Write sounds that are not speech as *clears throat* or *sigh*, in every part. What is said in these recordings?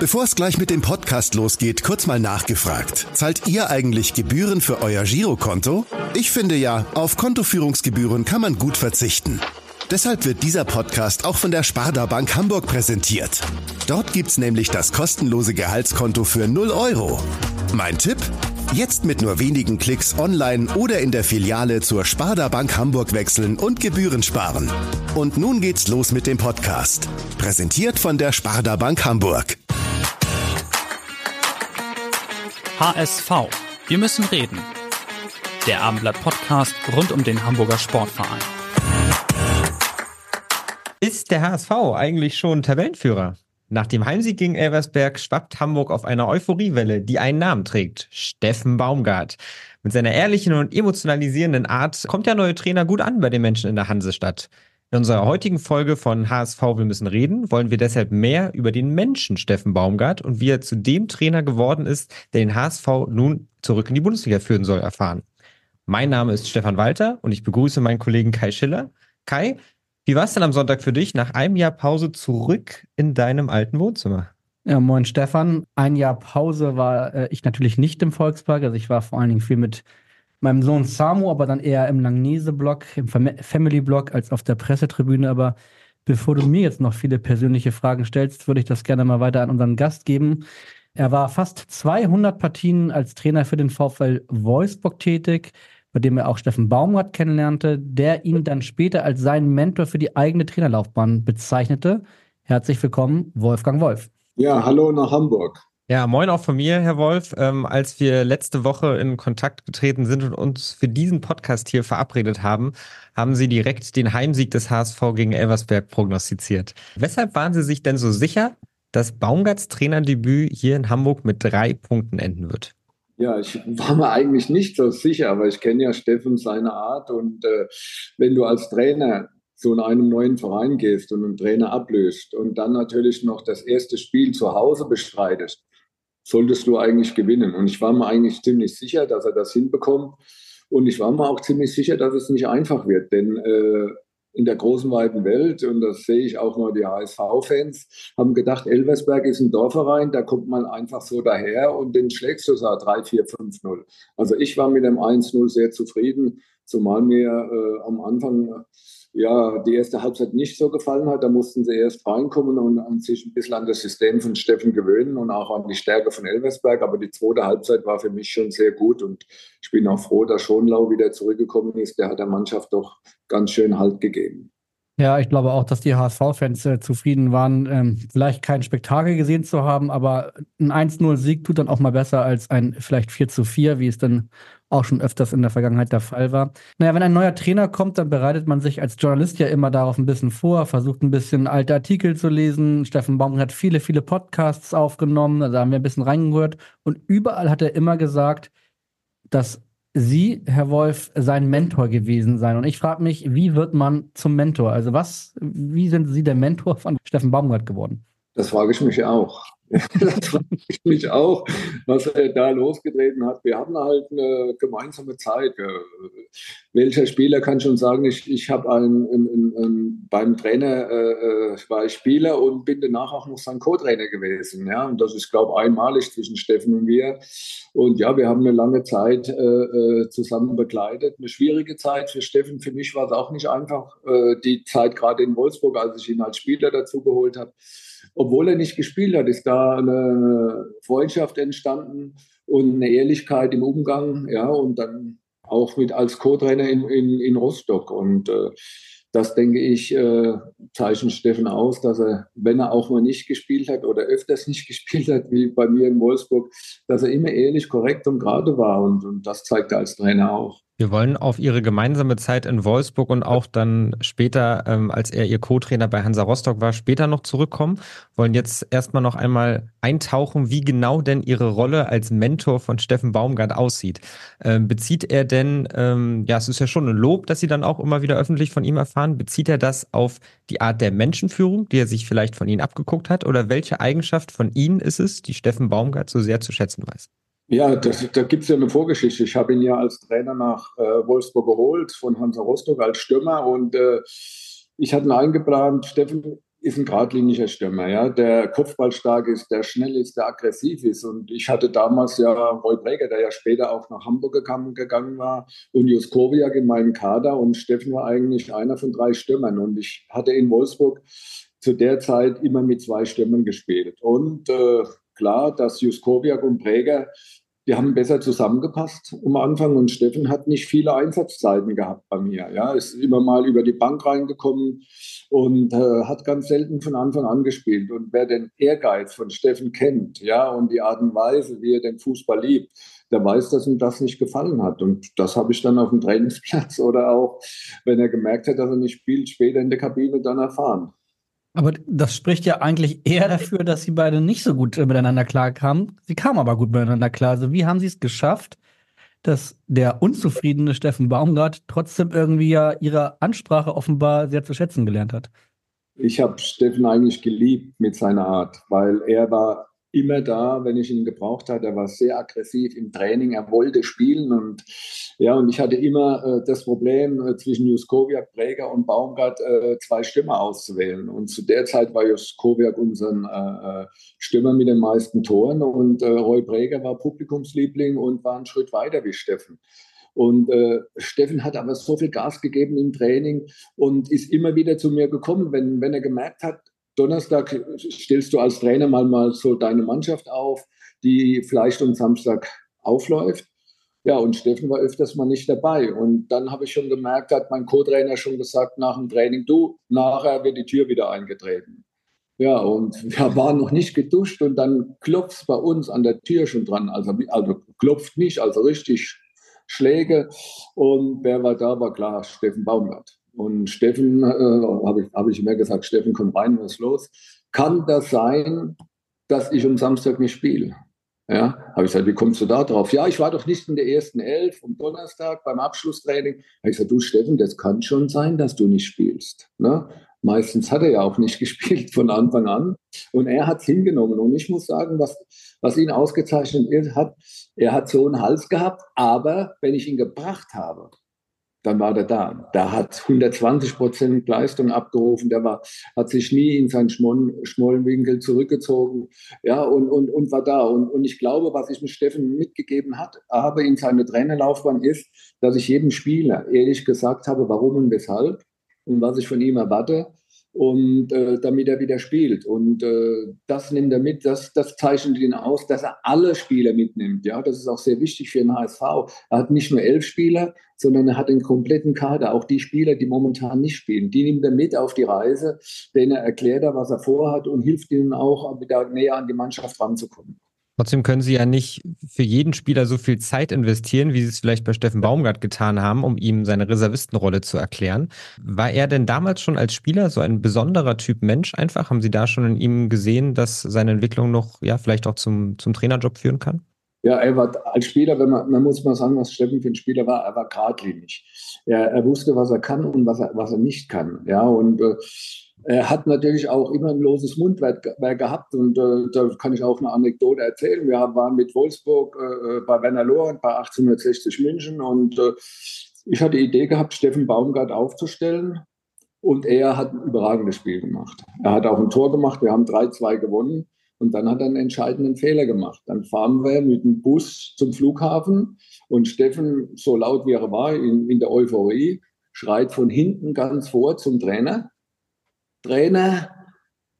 Bevor es gleich mit dem Podcast losgeht, kurz mal nachgefragt. Zahlt ihr eigentlich Gebühren für euer Girokonto? Ich finde ja, auf Kontoführungsgebühren kann man gut verzichten. Deshalb wird dieser Podcast auch von der Sparda Bank Hamburg präsentiert. Dort gibt's nämlich das kostenlose Gehaltskonto für 0 Euro. Mein Tipp? Jetzt mit nur wenigen Klicks online oder in der Filiale zur Sparda Bank Hamburg wechseln und Gebühren sparen. Und nun geht's los mit dem Podcast. Präsentiert von der Sparda Bank Hamburg. HSV. Wir müssen reden. Der Abendblatt-Podcast rund um den Hamburger Sportverein. Ist der HSV eigentlich schon Tabellenführer? Nach dem Heimsieg gegen Elversberg schwappt Hamburg auf einer Euphoriewelle, die einen Namen trägt. Steffen Baumgart. Mit seiner ehrlichen und emotionalisierenden Art kommt der neue Trainer gut an bei den Menschen in der Hansestadt. In unserer heutigen Folge von HSV Wir müssen reden, wollen wir deshalb mehr über den Menschen Steffen Baumgart und wie er zu dem Trainer geworden ist, der den HSV nun zurück in die Bundesliga führen soll, erfahren. Mein Name ist Stefan Walter und ich begrüße meinen Kollegen Kai Schiller. Kai, wie war es denn am Sonntag für dich, nach einem Jahr Pause zurück in deinem alten Wohnzimmer? Ja, moin Stefan. Ein Jahr Pause war äh, ich natürlich nicht im Volkspark. Also ich war vor allen Dingen viel mit meinem Sohn Samu, aber dann eher im Langnese-Blog, im Family-Blog als auf der Pressetribüne. Aber bevor du mir jetzt noch viele persönliche Fragen stellst, würde ich das gerne mal weiter an unseren Gast geben. Er war fast 200 Partien als Trainer für den VfL Wolfsburg tätig, bei dem er auch Steffen Baumgart kennenlernte, der ihn dann später als seinen Mentor für die eigene Trainerlaufbahn bezeichnete. Herzlich willkommen, Wolfgang Wolf. Ja, hallo nach Hamburg. Ja, moin auch von mir, Herr Wolf. Ähm, als wir letzte Woche in Kontakt getreten sind und uns für diesen Podcast hier verabredet haben, haben Sie direkt den Heimsieg des HSV gegen Elversberg prognostiziert. Weshalb waren Sie sich denn so sicher, dass Baumgarts Trainerdebüt hier in Hamburg mit drei Punkten enden wird? Ja, ich war mir eigentlich nicht so sicher, aber ich kenne ja Steffen seine Art und äh, wenn du als Trainer zu einem neuen Verein gehst und einen Trainer ablöst und dann natürlich noch das erste Spiel zu Hause bestreitest, solltest du eigentlich gewinnen. Und ich war mir eigentlich ziemlich sicher, dass er das hinbekommt. Und ich war mir auch ziemlich sicher, dass es nicht einfach wird, denn äh, in der großen weiten Welt, und das sehe ich auch nur die HSV-Fans, haben gedacht, Elversberg ist ein Dorfverein, da kommt man einfach so daher und den schlägst du so 3, 4, 5, 0. Also ich war mit dem 1-0 sehr zufrieden, zumal mir äh, am Anfang ja, die erste Halbzeit nicht so gefallen hat. Da mussten sie erst reinkommen und, und sich ein bisschen an das System von Steffen gewöhnen und auch an die Stärke von Elversberg. Aber die zweite Halbzeit war für mich schon sehr gut und ich bin auch froh, dass Schonlau wieder zurückgekommen ist. Der hat der Mannschaft doch ganz schön Halt gegeben. Ja, ich glaube auch, dass die HSV-Fans äh, zufrieden waren, ähm, vielleicht kein Spektakel gesehen zu haben, aber ein 1-0-Sieg tut dann auch mal besser als ein vielleicht 4-4, wie es dann auch schon öfters in der Vergangenheit der Fall war. Naja, wenn ein neuer Trainer kommt, dann bereitet man sich als Journalist ja immer darauf ein bisschen vor, versucht ein bisschen alte Artikel zu lesen. Steffen Baum hat viele, viele Podcasts aufgenommen, da haben wir ein bisschen reingehört. Und überall hat er immer gesagt, dass Sie, Herr Wolf, sein Mentor gewesen sein. Und ich frage mich, wie wird man zum Mentor? Also was, wie sind Sie der Mentor von Steffen Baumgart geworden? Das frage ich mich auch. *laughs* das frage ich mich auch, was er da losgetreten hat. Wir hatten halt eine gemeinsame Zeit. Welcher Spieler kann schon sagen, ich, ich habe beim Trainer äh, äh, war ich Spieler und bin danach auch noch sein Co-Trainer gewesen. Ja? Und das ist, glaube ich, einmalig zwischen Steffen und mir. Und ja, wir haben eine lange Zeit äh, äh, zusammen begleitet. Eine schwierige Zeit für Steffen. Für mich war es auch nicht einfach, äh, die Zeit gerade in Wolfsburg, als ich ihn als Spieler dazu geholt habe obwohl er nicht gespielt hat, ist da eine Freundschaft entstanden und eine Ehrlichkeit im Umgang, ja, und dann auch mit als Co-Trainer in, in, in Rostock. Und äh, das, denke ich, äh, zeichnet Steffen aus, dass er, wenn er auch mal nicht gespielt hat oder öfters nicht *laughs* gespielt hat, wie bei mir in Wolfsburg, dass er immer ehrlich, korrekt und gerade war. Und, und das zeigt er als Trainer auch. Wir wollen auf Ihre gemeinsame Zeit in Wolfsburg und auch dann später, ähm, als er Ihr Co-Trainer bei Hansa Rostock war, später noch zurückkommen. Wollen jetzt erstmal noch einmal eintauchen, wie genau denn Ihre Rolle als Mentor von Steffen Baumgart aussieht. Ähm, bezieht er denn, ähm, ja, es ist ja schon ein Lob, dass Sie dann auch immer wieder öffentlich von ihm erfahren, bezieht er das auf die Art der Menschenführung, die er sich vielleicht von Ihnen abgeguckt hat? Oder welche Eigenschaft von Ihnen ist es, die Steffen Baumgart so sehr zu schätzen weiß? Ja, das, da gibt es ja eine Vorgeschichte. Ich habe ihn ja als Trainer nach äh, Wolfsburg geholt von Hansa Rostock als Stürmer und äh, ich hatte ihn eingeplant. Steffen ist ein geradliniger Stürmer, ja, der kopfballstark ist, der schnell ist, der aggressiv ist. Und ich hatte damals ja Roy Breger, der ja später auch nach Hamburg gegangen, gegangen war, und Juskowiak in meinem Kader. Und Steffen war eigentlich einer von drei Stürmern. Und ich hatte in Wolfsburg zu der Zeit immer mit zwei Stürmern gespielt. Und äh, klar, dass Juskowiak und Breger die haben besser zusammengepasst am Anfang und Steffen hat nicht viele Einsatzzeiten gehabt bei mir. Ja, ist immer mal über die Bank reingekommen und äh, hat ganz selten von Anfang an gespielt. Und wer den Ehrgeiz von Steffen kennt, ja, und die Art und Weise, wie er den Fußball liebt, der weiß, dass ihm das nicht gefallen hat. Und das habe ich dann auf dem Trainingsplatz *laughs* oder auch, wenn er gemerkt hat, dass er nicht spielt, später in der Kabine dann erfahren. Aber das spricht ja eigentlich eher dafür, dass sie beide nicht so gut äh, miteinander klarkamen. Sie kamen aber gut miteinander klar. Also wie haben sie es geschafft, dass der unzufriedene Steffen Baumgart trotzdem irgendwie ja ihre Ansprache offenbar sehr zu schätzen gelernt hat? Ich habe Steffen eigentlich geliebt mit seiner Art, weil er war immer da, wenn ich ihn gebraucht hatte. Er war sehr aggressiv im Training, er wollte spielen und ja, und ich hatte immer äh, das Problem, äh, zwischen Juskowiak, Präger und Baumgart äh, zwei Stürmer auszuwählen. Und zu der Zeit war Juskowiak unser äh, äh, Stürmer mit den meisten Toren und äh, Roy Präger war Publikumsliebling und war einen Schritt weiter wie Steffen. Und äh, Steffen hat aber so viel Gas gegeben im Training und ist immer wieder zu mir gekommen, wenn, wenn er gemerkt hat, Donnerstag stellst du als Trainer mal, mal so deine Mannschaft auf, die vielleicht am Samstag aufläuft. Ja, und Steffen war öfters mal nicht dabei. Und dann habe ich schon gemerkt, hat mein Co-Trainer schon gesagt nach dem Training, du, nachher wird die Tür wieder eingetreten. Ja, und *laughs* wir waren noch nicht geduscht und dann klopft es bei uns an der Tür schon dran. Also, also klopft nicht, also richtig Schläge. Und wer war da, war klar, Steffen Baumgart. Und Steffen, äh, habe ich, hab ich immer gesagt, Steffen, komm rein, was ist los? Kann das sein, dass ich am Samstag nicht spiele? Ja, habe ich gesagt, wie kommst du da drauf? Ja, ich war doch nicht in der ersten Elf am Donnerstag beim Abschlusstraining. Habe ich gesagt, du Steffen, das kann schon sein, dass du nicht spielst. Ne? Meistens hat er ja auch nicht *laughs* gespielt von Anfang an. Und er hat es hingenommen. Und ich muss sagen, was, was ihn ausgezeichnet hat, er hat so einen Hals gehabt, aber wenn ich ihn gebracht habe, dann war der da. Der hat 120 Prozent Leistung abgerufen, der war, hat sich nie in seinen Schmollenwinkel zurückgezogen, ja, und, und, und war da. Und, und ich glaube, was ich mit Steffen mitgegeben hat, habe in seiner Trainerlaufbahn ist, dass ich jedem Spieler ehrlich gesagt habe, warum und weshalb und was ich von ihm erwarte und äh, damit er wieder spielt. Und äh, das nimmt er mit, das, das zeichnet ihn aus, dass er alle Spieler mitnimmt. Ja, das ist auch sehr wichtig für den HSV. Er hat nicht nur elf Spieler, sondern er hat den kompletten Kader, auch die Spieler, die momentan nicht spielen. Die nimmt er mit auf die Reise, denen er erklärt, was er vorhat und hilft ihnen auch, wieder näher an die Mannschaft ranzukommen. Trotzdem können Sie ja nicht für jeden Spieler so viel Zeit investieren, wie Sie es vielleicht bei Steffen Baumgart getan haben, um ihm seine Reservistenrolle zu erklären. War er denn damals schon als Spieler so ein besonderer Typ Mensch einfach? Haben Sie da schon in ihm gesehen, dass seine Entwicklung noch, ja, vielleicht auch zum, zum Trainerjob führen kann? Ja, er war als Spieler, wenn man, man muss mal sagen, was Steffen für ein Spieler war, er war geradlinig. Er, er wusste, was er kann und was er, was er nicht kann. Ja, und äh, er hat natürlich auch immer ein loses Mundwerk gehabt und äh, da kann ich auch eine Anekdote erzählen. Wir waren mit Wolfsburg äh, bei Werner Lohr bei 1860 München und äh, ich hatte die Idee gehabt, Steffen Baumgart aufzustellen und er hat ein überragendes Spiel gemacht. Er hat auch ein Tor gemacht, wir haben 3-2 gewonnen und dann hat er einen entscheidenden Fehler gemacht. Dann fahren wir mit dem Bus zum Flughafen und Steffen, so laut wie er war, in, in der Euphorie, schreit von hinten ganz vor zum Trainer Trainer,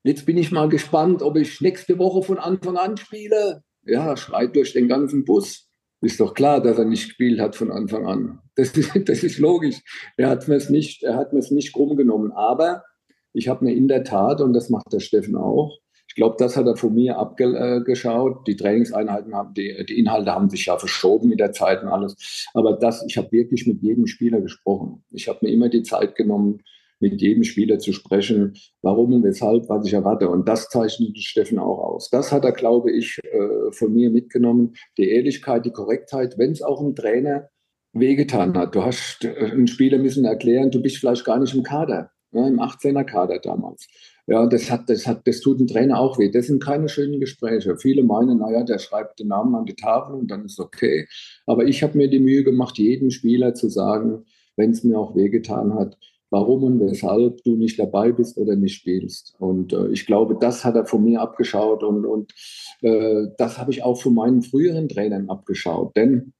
jetzt bin ich mal gespannt, ob ich nächste Woche von Anfang an spiele. Ja, schreit durch den ganzen Bus. Ist doch klar, dass er nicht gespielt hat von Anfang an. Das ist, *laughs* das ist logisch. Er hat mir es nicht, er hat mir es nicht krumm genommen. Aber ich habe mir in der Tat, und das macht der Steffen auch, Ich glaube, das hat er von mir abgeschaut. Die Trainingseinheiten haben, die, die Inhalte haben sich ja verschoben mit der Zeit und alles. Aber das, ich habe wirklich mit jedem Spieler gesprochen. Ich habe mir immer die Zeit genommen, mit jedem Spieler zu sprechen, warum und weshalb, was ich erwarte. Und das zeichnet Steffen auch aus. Das hat er, glaube ich, äh, von mir mitgenommen. Die Ehrlichkeit, die Korrektheit, wenn es auch ein Trainer wehgetan hat. Du hast äh, einen Spieler müssen erklären, du bist vielleicht gar nicht im Kader, ja, im 18er Kader damals. Ja, das hat, das hat, das tut ein Trainer auch weh. Das sind keine schönen Gespräche. Viele meinen, naja, der schreibt den Namen an die Tafel und dann ist okay. Aber ich habe mir die Mühe gemacht, jedem Spieler zu sagen, wenn es mir auch wehgetan hat, warum und weshalb du nicht dabei bist oder nicht spielst. Und äh, ich glaube, das hat er von mir abgeschaut und, und äh, das habe ich auch von meinen früheren Trainern abgeschaut. Denn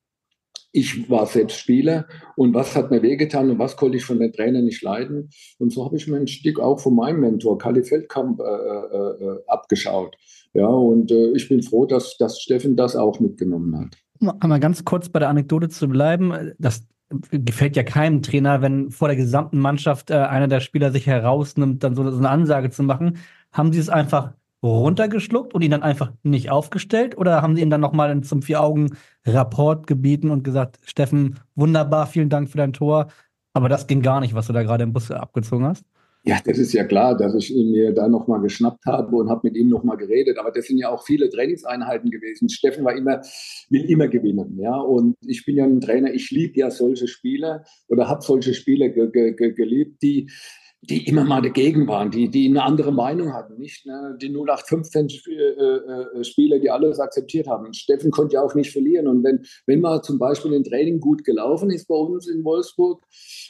ich war selbst Spieler und was hat mir wehgetan und was konnte ich von den Trainern nicht leiden. Und so habe ich mir ein Stück auch von meinem Mentor, Kali Feldkamp, äh, äh, äh abgeschaut. Ja, und äh, ich bin froh, dass, dass Steffen das auch mitgenommen hat. Um mal ganz kurz bei der Anekdote zu bleiben. Das gefällt ja keinem Trainer, wenn vor der gesamten Mannschaft äh, einer der Spieler sich herausnimmt, dann so, so eine Ansage zu machen. Haben Sie es einfach runtergeschluckt und ihn dann einfach nicht aufgestellt? Oder haben Sie ihn dann nochmal zum Vier-Augen-Rapport gebeten und gesagt, Steffen, wunderbar, vielen Dank für dein Tor, aber das ging gar nicht, was du da gerade im Bus abgezogen hast? Ja, das ist ja klar, dass ich ihn mir da nochmal geschnappt habe und habe mit ihm nochmal geredet. Aber das sind ja auch viele Trainingseinheiten gewesen. Steffen war immer, will immer gewinnen. Ja, und ich bin ja ein Trainer, ich liebe ja solche Spieler oder habe solche Spieler ge ge geliebt, die, die immer mal dagegen waren, die, die eine andere Meinung hatten, nicht ne? die 0815 äh, äh, Spieler, die alles akzeptiert haben. Steffen konnte ja auch nicht verlieren. Und wenn, wenn mal zum Beispiel ein Training gut gelaufen ist bei uns in Wolfsburg,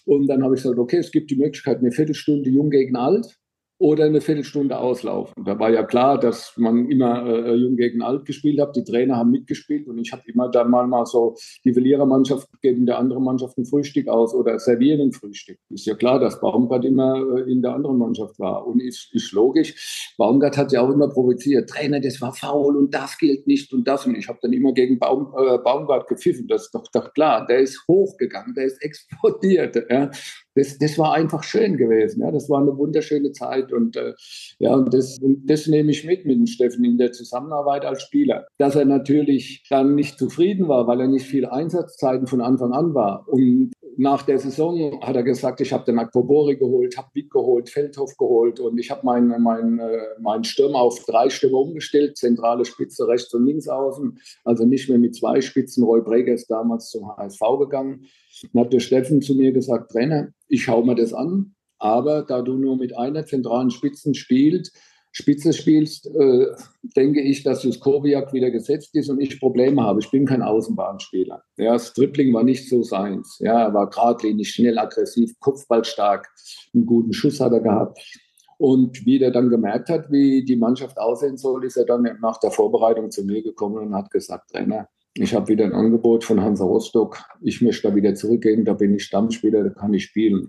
und dann habe ich gesagt, okay, es gibt die Möglichkeit, eine Viertelstunde jung gegen alt oder eine Viertelstunde auslaufen. Da war ja klar, dass man immer äh, jung gegen alt gespielt hat. Die Trainer haben mitgespielt und ich habe immer dann mal, mal so, die Verlierermannschaft geben der anderen Mannschaft ein Frühstück aus oder servieren ein Frühstück. Ist ja klar, dass Baumgart immer äh, in der anderen Mannschaft war. Und ist, ist logisch. Baumgart hat ja auch immer provoziert. Trainer, das war faul und das gilt nicht und das. Und ich habe dann immer gegen Baum, äh, Baumgart gepfiffen. Das ist doch, doch klar. Der ist hochgegangen, der ist *laughs* explodiert. Ja das, das war einfach schön gewesen. Ja. Das war eine wunderschöne Zeit und äh, ja, und das, und das nehme ich mit mit dem Steffen in der Zusammenarbeit als Spieler. Dass er natürlich dann nicht zufrieden war, weil er nicht viel Einsatzzeiten von Anfang an war. Und nach der Saison hat er gesagt, ich habe den Akpobori geholt, habe Witt geholt, Feldhoff geholt und ich habe meinen mein, äh, mein Stürmer auf drei Stürmer umgestellt, zentrale Spitze rechts und links außen, also nicht mehr mit zwei Spitzen. Roy Breger ist damals zum HSV gegangen. Dann hat der Steffen zu mir gesagt, Trainer, ich schaue mir das an, aber da du nur mit einer zentralen Spitzen spielst, Spitze spielst, äh, denke ich, dass Juskowiak wieder gesetzt ist und ich Probleme habe. Ich bin kein Außenbahnspieler. Ja, das Dribbling war nicht so seins. Ja, er war geradlinig, schnell, aggressiv, kopfballstark, einen guten Schuss hat er gehabt. Und wie der dann gemerkt hat, wie die Mannschaft aussehen soll, ist er dann nach der Vorbereitung zu mir gekommen und hat gesagt, Trainer, ich habe wieder ein Angebot von Hansa Rostock. Ich möchte da wieder zurückgehen. Da bin ich Stammspieler, da kann ich spielen.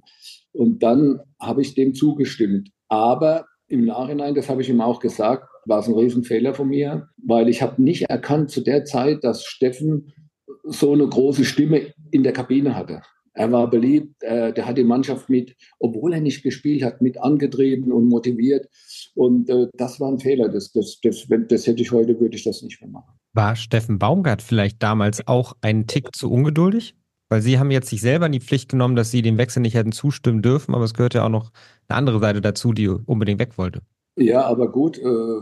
Und dann habe ich dem zugestimmt. Aber im Nachhinein, das habe ich ihm auch gesagt, war es ein Riesenfehler von mir, weil ich habe nicht erkannt zu der Zeit, dass Steffen so eine große Stimme in der Kabine hatte. Er war beliebt, äh, der hat die Mannschaft mit, obwohl er nicht gespielt hat, mit angetrieben und motiviert. Und äh, das war ein Fehler. Das, das, das, das hätte ich heute, würde ich das nicht mehr machen. War Steffen Baumgart vielleicht damals auch einen Tick zu ungeduldig? Weil Sie haben jetzt sich selber in die Pflicht genommen, dass Sie dem Wechsel nicht hätten zustimmen dürfen, aber es gehört ja auch noch eine andere Seite dazu, die unbedingt weg wollte. Ja, aber gut, äh,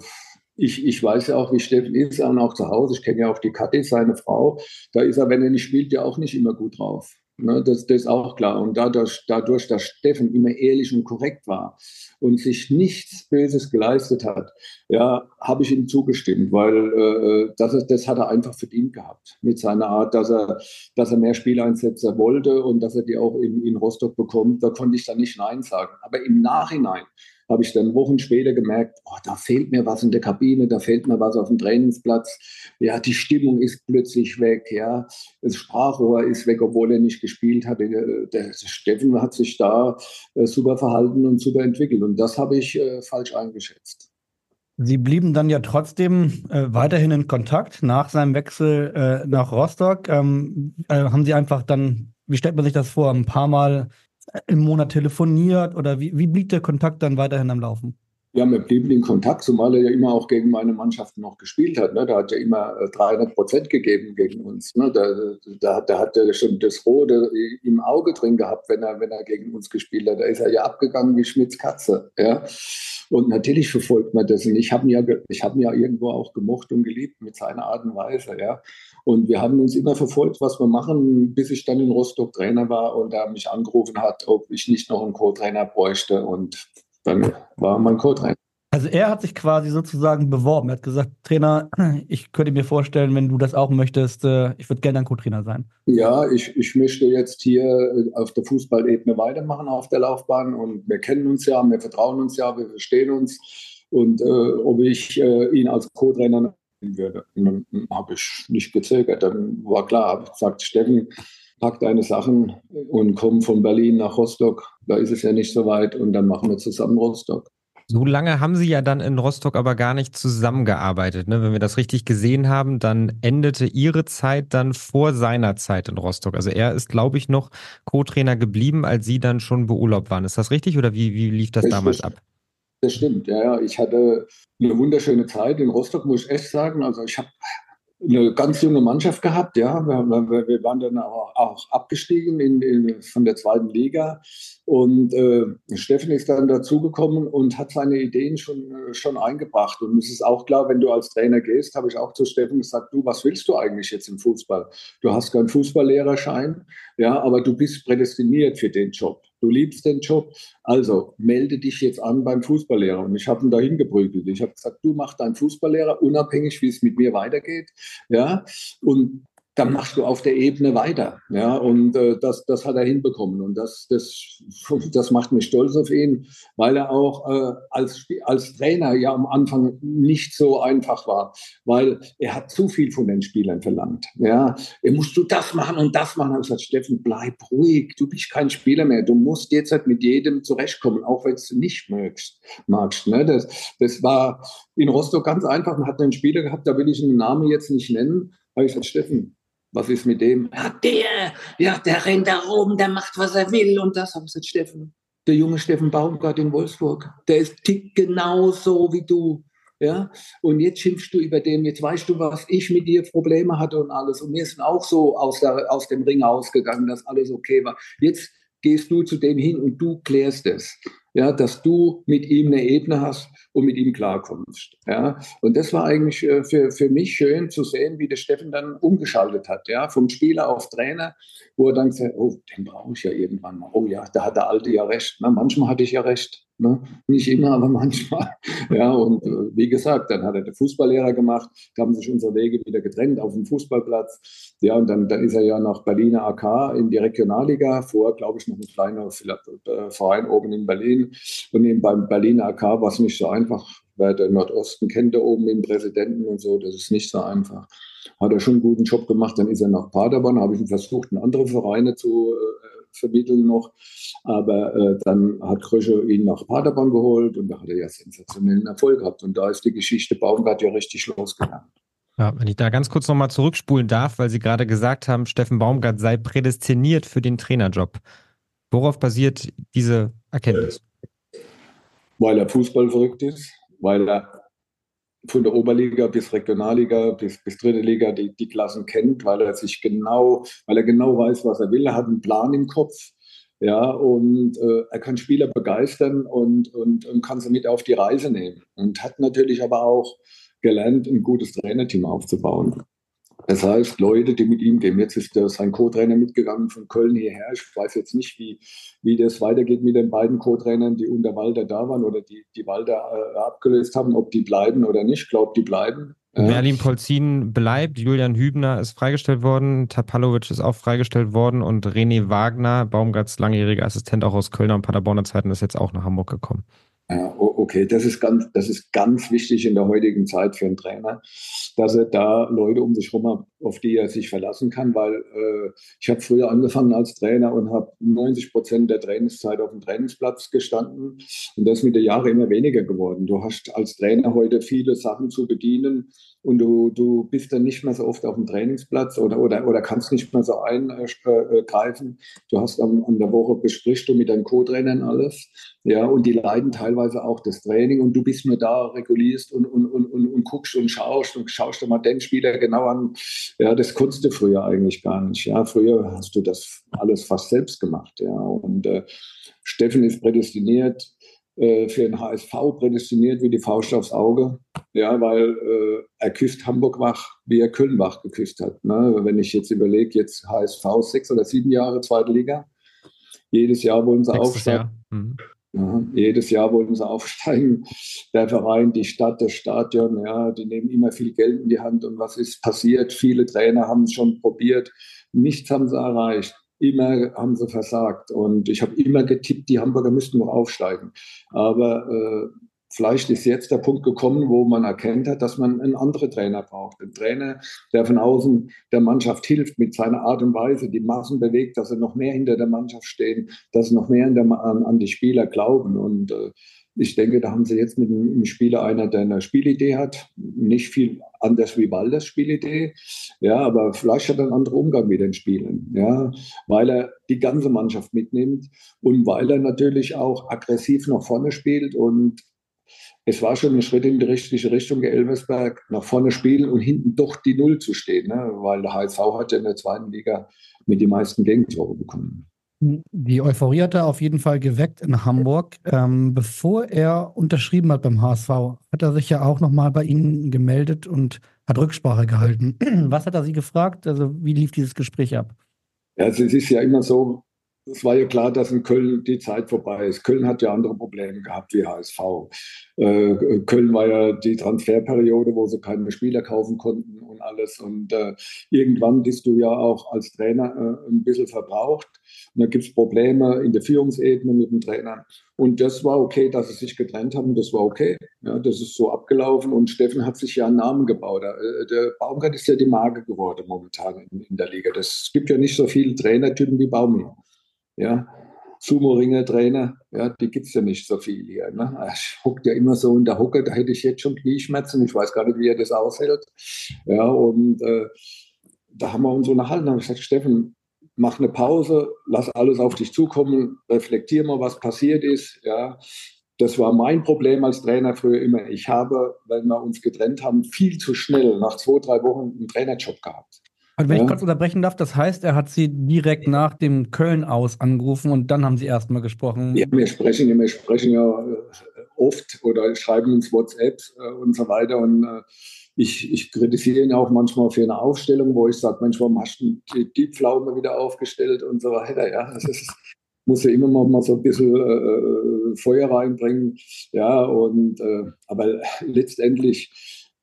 ich, ich weiß ja auch, wie Steffen ist, auch zu Hause. Ich kenne ja auch die Kathi, seine Frau. Da ist er, wenn er nicht spielt, ja auch nicht immer gut drauf. Ne, das, das, ist auch klar. Und dadurch, dadurch, dass Steffen immer ehrlich und korrekt war und sich nichts Böses geleistet hat, ja, habe ich ihm zugestimmt, weil äh, das, das hat er einfach verdient gehabt mit seiner Art, dass er, dass er mehr Spieleinsätze wollte und dass er die auch in, in Rostock bekommt. Da konnte ich dann nicht Nein sagen. Aber im Nachhinein habe ich dann Wochen später gemerkt, oh, da fehlt mir was in der Kabine, da fehlt mir was auf dem Trainingsplatz. Ja, die Stimmung ist plötzlich weg, ja. Das Sprachrohr ist weg, obwohl er nicht gespielt hat. Der, der Steffen hat sich da äh, super verhalten und super entwickelt. Und das habe ich äh, falsch eingeschätzt. Sie blieben dann ja trotzdem äh, weiterhin in Kontakt nach seinem Wechsel äh, nach Rostock. Ähm, äh, haben Sie einfach dann, wie stellt man sich das vor, ein paar Mal im Monat telefoniert oder wie, wie blieb der Kontakt dann weiterhin am Laufen? Ja, wir blieben in Kontakt, zumal er ja immer auch gegen meine Mannschaft noch gespielt hat. Ne? Da hat er immer 300 äh, Prozent gegeben gegen uns. Ne? Da, da, da, hat er schon das Rote im Auge drin gehabt, wenn er, wenn er gegen uns gespielt hat. Da ist er ja abgegangen wie Schmidts Katze. Ja? Und natürlich verfolgt man das. Und ich habe ihn, ja, hab ihn ja irgendwo auch gemocht und geliebt mit seiner Art und Weise. Ja? Und wir haben uns immer verfolgt, was wir machen, bis ich dann in Rostock Trainer war und er mich angerufen hat, ob ich nicht noch einen Co-Trainer bräuchte. Und dann war mein Co-Trainer. Also er hat sich quasi sozusagen beworben. Er hat gesagt, Trainer, ich könnte mir vorstellen, wenn du das auch möchtest, äh, ich würde gerne ein Co-Trainer sein. Ja, ich, ich möchte jetzt hier äh, auf der Fußballebene weitermachen auf der Laufbahn und wir kennen uns ja, wir vertrauen uns ja, wir verstehen uns und äh, ob ich äh, ihn als Co-Trainer nehmen würde. Und dann habe ich nicht gezögert. Dann war klar, habe ich gesagt, Steffen, pack deine Sachen und komm von Berlin nach Rostock. Da ist es ja nicht so weit und dann machen wir zusammen Rostock. So lange haben Sie ja dann in Rostock aber gar nicht zusammengearbeitet. Ne? Wenn wir das richtig gesehen haben, dann endete Ihre Zeit dann vor seiner Zeit in Rostock. Also er ist, glaube ich, noch Co-Trainer geblieben, als Sie dann schon beurlaubt waren. Ist das richtig oder wie, wie lief das, das damals ab? Das stimmt, ja, ja. Ich hatte eine wunderschöne Zeit in Rostock, muss ich echt sagen. Also ich habe eine ganz junge Mannschaft gehabt, ja. Wir, wir waren dann auch, auch abgestiegen in, in, von der zweiten Liga. Und äh, Steffen ist dann dazugekommen und hat seine Ideen schon, äh, schon eingebracht. Und es ist auch klar, wenn du als Trainer gehst, habe ich auch zu Steffen gesagt, du, was willst du eigentlich jetzt im Fußball? Du hast keinen Fußballlehrerschein, ja, aber du bist prädestiniert für den Job. Du liebst den Job, also melde dich jetzt an beim Fußballlehrer. Und ich habe ihn dahin geprügelt. Ich habe gesagt, du mach deinen Fußballlehrer, unabhängig, wie es mit mir weitergeht. Ja, und dann machst du auf der Ebene weiter. Ja, und äh, das, das hat er hinbekommen. Und das, das, das macht mich stolz auf ihn, weil er auch äh, als, als Trainer ja am Anfang nicht so einfach war, weil er hat zu viel von den Spielern verlangt. Ja, er musst du das machen und das machen. Ich gesagt, Steffen, bleib ruhig, du bist kein Spieler mehr. Du musst jetzt halt mit jedem zurechtkommen, auch wenn du nicht magst. magst ne? das, das war in Rostock ganz einfach. Man hat einen Spieler gehabt, da will ich einen Namen jetzt nicht nennen. Habe ich gesagt, Steffen, was ist mit dem? Ja, der, ja, der rennt da rum, der macht, was er will. Und das habe ich gesagt, Steffen. Der junge Steffen Baumgart in Wolfsburg, der ist tickt genauso wie du. Ja, und jetzt schimpfst du über den, jetzt weißt du, was ich mit dir Probleme hatte und alles. Und wir sind auch so aus, der, aus dem Ring ausgegangen, dass alles okay war. Jetzt gehst du zu dem hin und du klärst es ja, dass du mit ihm eine Ebene hast und mit ihm klarkommst. Ja. Und das war eigentlich äh, für, für mich schön zu sehen, wie der Steffen dann umgeschaltet hat, ja, vom Spieler auf Trainer, wo er dann gesagt oh, den brauche ich ja irgendwann mal. Oh ja, da hat der Alte ja recht. Na, manchmal hatte ich ja recht. Ne? Nicht immer, aber *laughs* manchmal. Ja, und äh, wie gesagt, dann hat er den Fußballlehrer gemacht, da haben sich unsere Wege wieder getrennt auf dem Fußballplatz. Ja, und dann, dann ist er ja nach Berliner AK in die Regionalliga, vorher, glaube ich, noch ein kleiner äh, Verein oben in Berlin. Und eben beim Berliner AK war es nicht so einfach, weil der Nordosten kennt da oben den Präsidenten und so, das ist nicht so einfach. Hat er schon einen guten Job gemacht, dann ist er nach Paderborn, habe ich ihn versucht, in andere Vereine zu äh, vermitteln noch. Aber äh, dann hat Krösche ihn nach Paderborn geholt und da hat er ja sensationellen Erfolg gehabt. Und da ist die Geschichte Baumgart ja richtig losgegangen. Ja, wenn ich da ganz kurz nochmal zurückspulen darf, weil Sie gerade gesagt haben, Steffen Baumgart sei prädestiniert für den Trainerjob. Worauf basiert diese Erkenntnis? Weil er Fußball verrückt ist, weil er von der Oberliga bis Regionalliga bis, bis dritte Liga die, die Klassen kennt, weil er sich genau, weil er genau weiß, was er will. Er hat einen Plan im Kopf. Ja, und äh, er kann Spieler begeistern und, und, und kann sie mit auf die Reise nehmen. Und hat natürlich aber auch gelernt, ein gutes Trainerteam aufzubauen. Das heißt, Leute, die mit ihm gehen. Jetzt ist der, sein Co-Trainer mitgegangen von Köln hierher. Ich weiß jetzt nicht, wie, wie das weitergeht mit den beiden Co-Trainern, die unter Walter da waren oder die, die Walter äh, abgelöst haben, ob die bleiben oder nicht. Ich glaube, die bleiben. Merlin Polzin bleibt, Julian Hübner ist freigestellt worden, Tapalovic ist auch freigestellt worden und René Wagner, Baumgarts langjähriger Assistent auch aus Kölner und Paderborner Zeiten, ist jetzt auch nach Hamburg gekommen. Ja, okay, das ist, ganz, das ist ganz wichtig in der heutigen Zeit für einen Trainer, dass er da Leute um sich herum hat, auf die er sich verlassen kann, weil äh, ich habe früher angefangen als Trainer und habe 90 Prozent der Trainingszeit auf dem Trainingsplatz gestanden und das ist mit den Jahren immer weniger geworden. Du hast als Trainer heute viele Sachen zu bedienen und du, du bist dann nicht mehr so oft auf dem Trainingsplatz oder, oder, oder kannst nicht mehr so eingreifen. Du hast am, an der Woche besprichst du mit deinen Co-Trainern alles, ja, und die leiden teilweise auch das Training und du bist nur da, regulierst und, und, und, und, und guckst und schaust und schaust dir mal den Spieler genau an. Ja, das konntest du früher eigentlich gar nicht. Ja, früher hast du das alles fast selbst gemacht. Ja, und äh, Steffen ist prädestiniert äh, für den HSV prädestiniert wie die Faust aufs Auge. Ja, weil äh, er küsst Hamburg wach, wie er Köln wach geküsst hat. Ne? Wenn ich jetzt überlege, jetzt HSV sechs oder sieben Jahre zweite Liga. Jedes Jahr wollen sie aufsteigen. Mhm. Ja, jedes Jahr wollen sie aufsteigen. Der Verein, die Stadt, das Stadion, ja, die nehmen immer viel Geld in die Hand. Und was ist passiert? Viele Trainer haben es schon probiert. Nichts haben sie erreicht. Immer haben sie versagt. Und ich habe immer getippt, die Hamburger müssten noch aufsteigen. Aber äh, vielleicht ist jetzt der Punkt gekommen, wo man erkennt hat, dass man einen anderen Trainer braucht. Ein Trainer, der von außen der Mannschaft hilft mit seiner Art und Weise, die Massen bewegt, dass sie noch mehr hinter der Mannschaft stehen, dass sie noch mehr der, an, an, die Spieler glauben. Und äh, ich denke, da haben sie jetzt mit einem Spieler einer, der eine Spielidee hat. Nicht viel anders wie Walders Spielidee. Ja, aber vielleicht hat er einen anderen Umgang mit den Spielen. Ja, weil er die ganze Mannschaft mitnimmt und weil er natürlich auch aggressiv nach vorne spielt und es war schon ein Schritt in die richtige Richtung, Elversberg nach vorne spielen und hinten doch die Null zu stehen, ne? weil der HSV hat ja in der zweiten Liga mit den meisten Gegentore bekommen. Die Euphorie hat er auf jeden Fall geweckt in Hamburg. Ähm, bevor er unterschrieben hat beim HSV, hat er sich ja auch nochmal bei Ihnen gemeldet und hat Rücksprache gehalten. *clears throat* Was hat er Sie gefragt? Also wie lief dieses Gespräch ab? Ja, also es ist ja immer so, es war ja klar, dass in Köln die Zeit vorbei ist. Köln hat ja andere Probleme gehabt wie HSV. Äh, Köln war ja die Transferperiode, wo sie keine Spieler kaufen konnten und alles. Und äh, irgendwann bist du ja auch als Trainer äh, ein bisschen verbraucht. Und da gibt es Probleme in der Führungsebene mit dem Trainer. Und das war okay, dass sie sich getrennt haben. Das war okay. Ja, das ist so abgelaufen. Und Steffen hat sich ja einen Namen gebaut. Äh, der Baumgart ist ja die Marke geworden momentan in, in der Liga. Es gibt ja nicht so viele Trainertypen wie Baumi. Ja, Sumo-Ringer-Trainer, ja, die gibt es ja nicht so viel hier. Ne? Ich hockt ja immer so in der Hocke, da hätte ich jetzt schon Knieschmerzen. Ich weiß gar nicht, wie er das aushält. Ja, und äh, da haben wir uns unterhalten. Da habe ich gesagt, Steffen, mach eine Pause, lass alles auf dich zukommen, reflektier mal, was passiert ist. Ja, das war mein Problem als Trainer früher immer. Ich habe, wenn wir uns getrennt haben, viel zu schnell nach zwei, drei Wochen einen Trainerjob gehabt. Und wenn ich kurz unterbrechen darf, das heißt, er hat Sie direkt nach dem Köln aus angerufen und dann haben Sie erstmal gesprochen. Ja, wir sprechen, wir sprechen ja äh, oft oder schreiben uns WhatsApp äh, und so weiter. Und äh, ich, ich kritisiere ihn auch manchmal für eine Aufstellung, wo ich sage, Mensch, warum hast du die, die Pflaume wieder aufgestellt und so weiter. Ja, das ist, *laughs* muss ja immer mal, mal so ein bisschen äh, Feuer reinbringen. Ja, und äh, aber letztendlich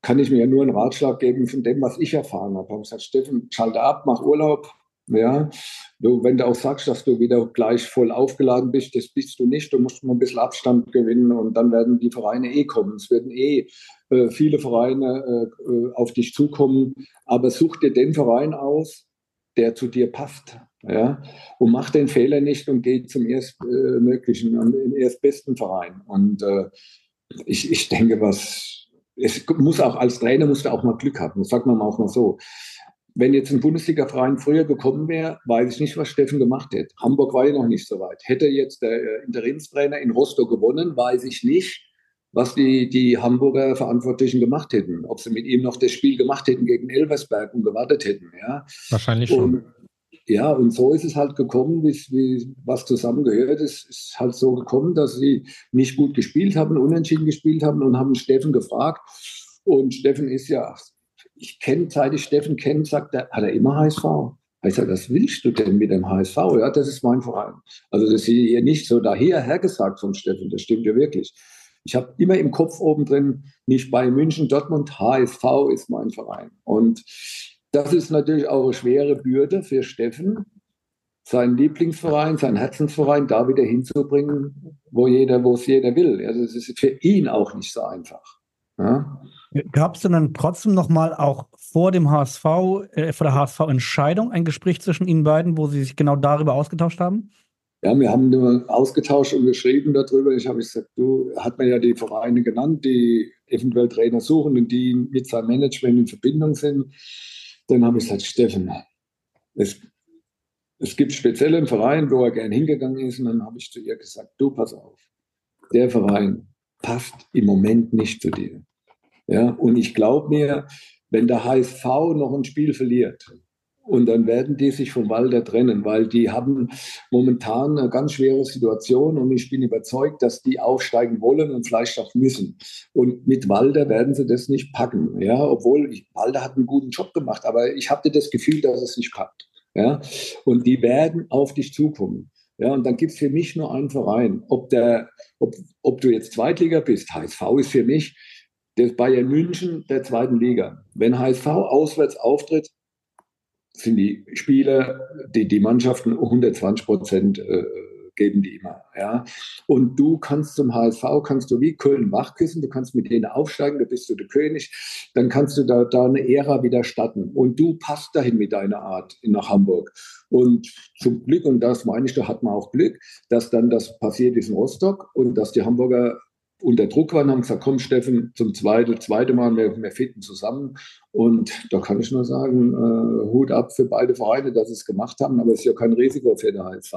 kann ich mir ja nur einen Ratschlag geben von dem, was ich erfahren habe. Ich habe gesagt, Steffen, schalte ab, mach Urlaub. Ja, du, wenn du auch sagst, dass du wieder gleich voll aufgeladen bist, das bist du nicht. Du musst mal ein bisschen Abstand gewinnen und dann werden die Vereine eh kommen. Es werden eh äh, viele Vereine äh, äh auf dich zukommen. Aber such dir den Verein aus, der zu dir passt. Ja, und mach den Fehler nicht und geh zum erstmöglichen, äh, erstbesten Verein. Und äh, ich, ich denke, was es muss auch als Trainer musst du auch mal Glück haben. Das sagt man auch mal so. Wenn jetzt ein Bundesliga-Verein früher gekommen wäre, weiß ich nicht, was Steffen gemacht hätte. Hamburg war ja noch nicht so weit. Hätte jetzt der äh, Interimstrainer in Rostock gewonnen, weiß ich nicht, was die, die Hamburger Verantwortlichen gemacht hätten. Ob sie mit ihm noch das Spiel gemacht hätten gegen Elversberg und gewartet hätten. Ja. Wahrscheinlich schon. Und, ja, und so ist es halt gekommen, wie, wie was zusammengehört. Es ist halt so gekommen, dass sie nicht gut gespielt haben, unentschieden gespielt haben und haben Steffen gefragt. Und Steffen ist ja, ich kenne, seit ich Steffen kenne, sagt er, hat er immer HSV. Ich sage, was willst du denn mit dem HSV? Ja, das ist mein Verein. Also das ist hier nicht so daher gesagt von Steffen, das stimmt ja wirklich. Ich habe immer im Kopf oben drin, nicht bei München, Dortmund, HSV ist mein Verein. Und das ist natürlich auch eine schwere Bürde für Steffen, seinen Lieblingsverein, seinen Herzensverein da wieder hinzubringen, wo jeder, wo es jeder will. Also es ist für ihn auch nicht so einfach. Ja? Gab es denn dann trotzdem nochmal auch vor dem HSV, äh, vor der HSV-Entscheidung ein Gespräch zwischen Ihnen beiden, wo Sie sich genau darüber ausgetauscht haben? Ja, wir haben nur ausgetauscht und geschrieben darüber. Ich habe gesagt, du, hat man ja die Vereine genannt, die eventuell Trainer suchen und die mit seinem Management in Verbindung sind. Dann habe ich gesagt, Steffen, es, es gibt speziell einen Verein, wo er gern hingegangen ist. Und dann habe ich zu ihr gesagt, du, pass auf, der Verein passt im Moment nicht zu dir. Ja, und ich glaube mir, wenn der HSV noch ein Spiel verliert, und dann werden die sich vom Walder trennen, weil die haben momentan eine ganz schwere Situation und ich bin überzeugt, dass die aufsteigen wollen und vielleicht auch müssen. Und mit Walder werden sie das nicht packen. Ja, obwohl ich, Walder hat einen guten Job gemacht, aber ich hatte das Gefühl, dass es nicht packt. Ja, und die werden auf dich zukommen. Ja, und dann gibt es für mich nur einen Verein. Ob, der, ob, ob du jetzt Zweitliga bist, HSV ist für mich das Bayern München der zweiten Liga. Wenn HSV auswärts auftritt, sind die Spieler, die, die Mannschaften 120 Prozent äh, geben die immer. Ja. Und du kannst zum HSV, kannst du wie Köln wachküssen, du kannst mit denen aufsteigen, da bist du der König, dann kannst du da, da eine Ära wieder starten. Und du passt dahin mit deiner Art nach Hamburg. Und zum Glück, und das meine ich, da hat man auch Glück, dass dann das passiert ist in Rostock und dass die Hamburger unter Druck waren, haben gesagt, komm Steffen, zum zweiten, zweite Mal, wir, wir finden zusammen. Und da kann ich nur sagen, äh, Hut ab für beide Vereine, dass sie es gemacht haben, aber es ist ja kein Risiko für den HSV.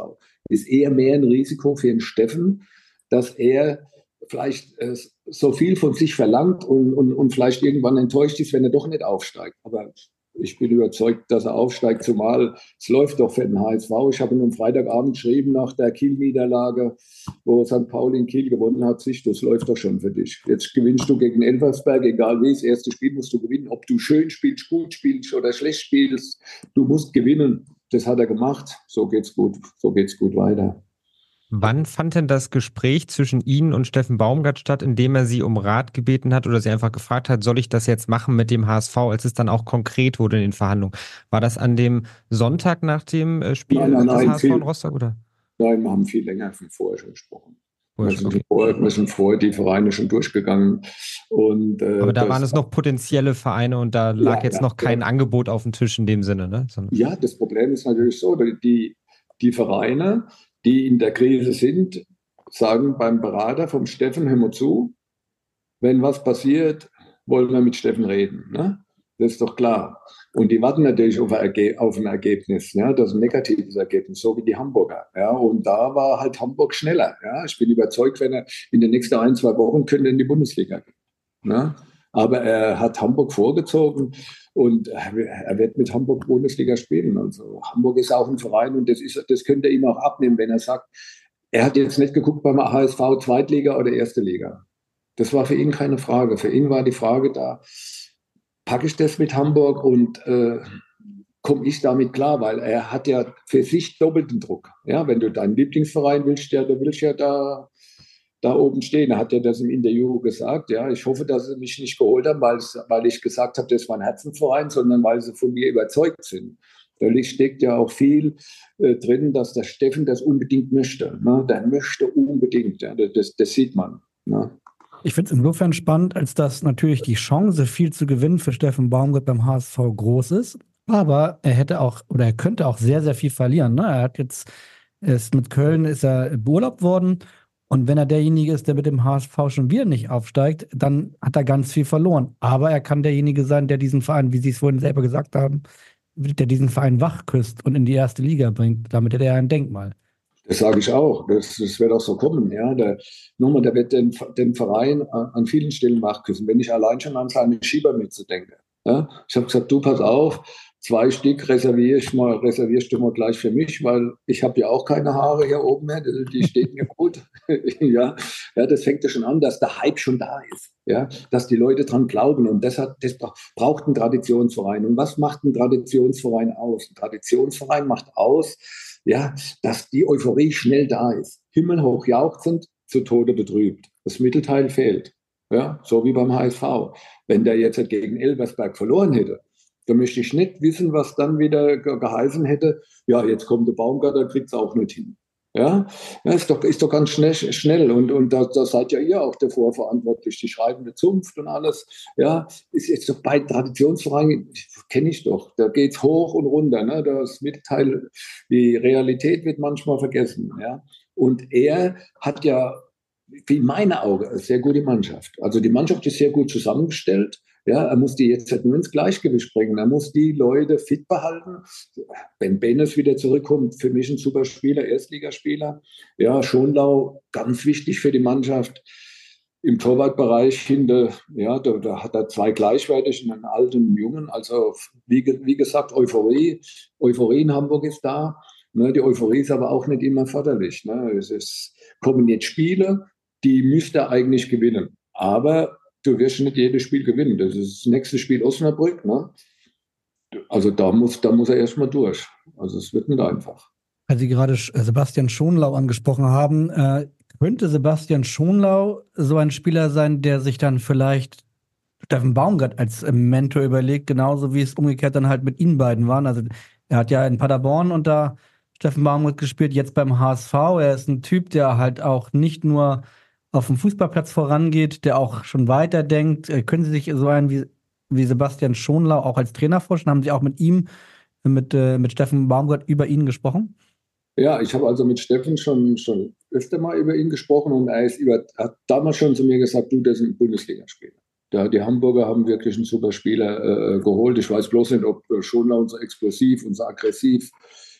Es ist eher mehr ein Risiko für den Steffen, dass er vielleicht äh, so viel von sich verlangt und, und, und vielleicht irgendwann enttäuscht ist, wenn er doch nicht aufsteigt. Aber ich bin überzeugt, dass er aufsteigt, zumal es läuft doch für den HSV. Ich habe ihn am Freitagabend geschrieben nach der Kiel-Niederlage, wo St. Pauli in Kiel gewonnen hat, sich, das läuft doch schon für dich. Jetzt gewinnst du gegen Elversberg, egal wie, das erste Spiel musst du gewinnen. Ob du schön spielst, gut spielst oder schlecht spielst, du musst gewinnen. Das hat er gemacht. So geht's gut, so geht's gut weiter. Wann fand denn das Gespräch zwischen Ihnen und Steffen Baumgart statt, indem er Sie um Rat gebeten hat oder Sie einfach gefragt hat, soll ich das jetzt machen mit dem HSV, als es dann auch konkret wurde in den Verhandlungen? War das an dem Sonntag nach dem äh, Spiel nein, nein, nein, HSV viel, in Rostock? Oder? Nein, wir haben viel länger von vorher schon gesprochen. Wir sind, okay. vorher, wir sind vorher die Vereine schon durchgegangen. Und, äh, Aber da waren es noch potenzielle Vereine und da lag ja, jetzt ja, noch kein ja. Angebot auf dem Tisch in dem Sinne. Ne? Sondern ja, das Problem ist natürlich so, die, die Vereine, die in der Krise sind, sagen beim Berater vom Steffen, hör mal zu, wenn was passiert, wollen wir mit Steffen reden. Ne? Das ist doch klar. Und die warten natürlich auf, auf ein Ergebnis, ja, das ist ein negatives Ergebnis, so wie die Hamburger. Ja, und da war halt Hamburg schneller. Ja. Ich bin überzeugt, wenn er in den nächsten ein, zwei Wochen könnte in die Bundesliga gehen. Ne? Aber er hat Hamburg vorgezogen und er wird mit Hamburg Bundesliga spielen. Also Hamburg ist auch ein Verein und das, ist, das könnte er ihm auch abnehmen, wenn er sagt, er hat jetzt nicht geguckt beim HSV Zweitliga oder Erste Liga. Das war für ihn keine Frage. Für ihn war die Frage da, packe ich das mit Hamburg und äh, komme ich damit klar, weil er hat ja für sich doppelten Druck. Ja, wenn du deinen Lieblingsverein willst, ja, du willst ja da da oben stehen. Er hat ja das im Interview gesagt. Ja, ich hoffe, dass sie mich nicht geholt haben, weil, weil ich gesagt habe, das ist mein Herzenverein, sondern weil sie von mir überzeugt sind. Da steckt ja auch viel äh, drin, dass der Steffen das unbedingt möchte. Ne? Der möchte unbedingt. Ja? Das, das sieht man. Ne? Ich finde es insofern spannend, als dass natürlich die Chance, viel zu gewinnen für Steffen Baumgart beim HSV groß ist. Aber er hätte auch oder er könnte auch sehr, sehr viel verlieren. Ne? Er hat jetzt, ist mit Köln ist er beurlaubt worden und wenn er derjenige ist, der mit dem HSV schon wieder nicht aufsteigt, dann hat er ganz viel verloren. Aber er kann derjenige sein, der diesen Verein, wie Sie es vorhin selber gesagt haben, der diesen Verein wachküsst und in die erste Liga bringt. Damit hat er ein Denkmal. Das sage ich auch. Das, das wird auch so kommen. Ja. Der, nochmal, der wird den, den Verein an vielen Stellen wachküssen. Wenn ich allein schon an seine Schiebermütze denke. Ja. Ich habe gesagt, du pass auf, zwei Stück reserviere ich mal, reservierst du mal gleich für mich, weil ich habe ja auch keine Haare hier oben mehr, die stehen mir gut. *laughs* ja. ja, das fängt ja schon an, dass der Hype schon da ist, ja, dass die Leute dran glauben und deshalb das braucht ein Traditionsverein. Und was macht ein Traditionsverein aus? Ein Traditionsverein macht aus, ja, dass die Euphorie schnell da ist. Himmelhoch jauchzend, zu Tode betrübt. Das Mittelteil fehlt. Ja, so wie beim HSV. Wenn der jetzt gegen Elversberg verloren hätte, da möchte ich nicht wissen, was dann wieder geheißen hätte. Ja, jetzt kommt der Baumgarter, kriegt es auch nicht hin. Ja, ja ist, doch, ist doch ganz schnell, schnell. und, und da, da seid ja ihr auch davor verantwortlich, die schreibende Zunft und alles. Ja, ist jetzt doch bei Traditionsvereinen, kenne ich doch, da geht es hoch und runter. Ne? Das Mitteil, die Realität wird manchmal vergessen. Ja? Und er hat ja, wie in meinen Augen, eine sehr gute Mannschaft. Also die Mannschaft ist sehr gut zusammengestellt. Ja, er muss die jetzt halt nur ins Gleichgewicht bringen. Er muss die Leute fit behalten. Wenn Benes wieder zurückkommt, für mich ein super Spieler, Erstligaspieler. Ja, Schonlau, ganz wichtig für die Mannschaft. Im Torwartbereich hinter, ja, da, da hat er zwei gleichwertig, einen alten und einen jungen. Also, wie, wie gesagt, Euphorie. Euphorie in Hamburg ist da. Ne, die Euphorie ist aber auch nicht immer förderlich. Ne? Es ist, kommen jetzt Spiele, die müsste er eigentlich gewinnen. Aber du wirst nicht jedes Spiel gewinnen. Das ist das nächste Spiel Osnabrück. Ne? Also da muss, da muss er erstmal durch. Also es wird nicht einfach. Als Sie gerade äh, Sebastian Schonlau angesprochen haben, äh, könnte Sebastian Schonlau so ein Spieler sein, der sich dann vielleicht Steffen Baumgart als äh, Mentor überlegt, genauso wie es umgekehrt dann halt mit Ihnen beiden waren. Also er hat ja in Paderborn unter Steffen Baumgart gespielt, jetzt beim HSV. Er ist ein Typ, der halt auch nicht nur auf dem Fußballplatz vorangeht, der auch schon weiterdenkt. Äh, können Sie sich so einen wie, wie Sebastian Schonlau auch als Trainer vorstellen? Haben Sie auch mit ihm, mit, äh, mit Steffen Baumgart über ihn gesprochen? Ja, ich habe also mit Steffen schon, schon öfter mal über ihn gesprochen und er ist über, hat damals schon zu mir gesagt, du, der ist ein Bundesligaspieler. Da, die Hamburger haben wirklich einen super Spieler äh, geholt. Ich weiß bloß nicht, ob äh, Schonlau so explosiv und so aggressiv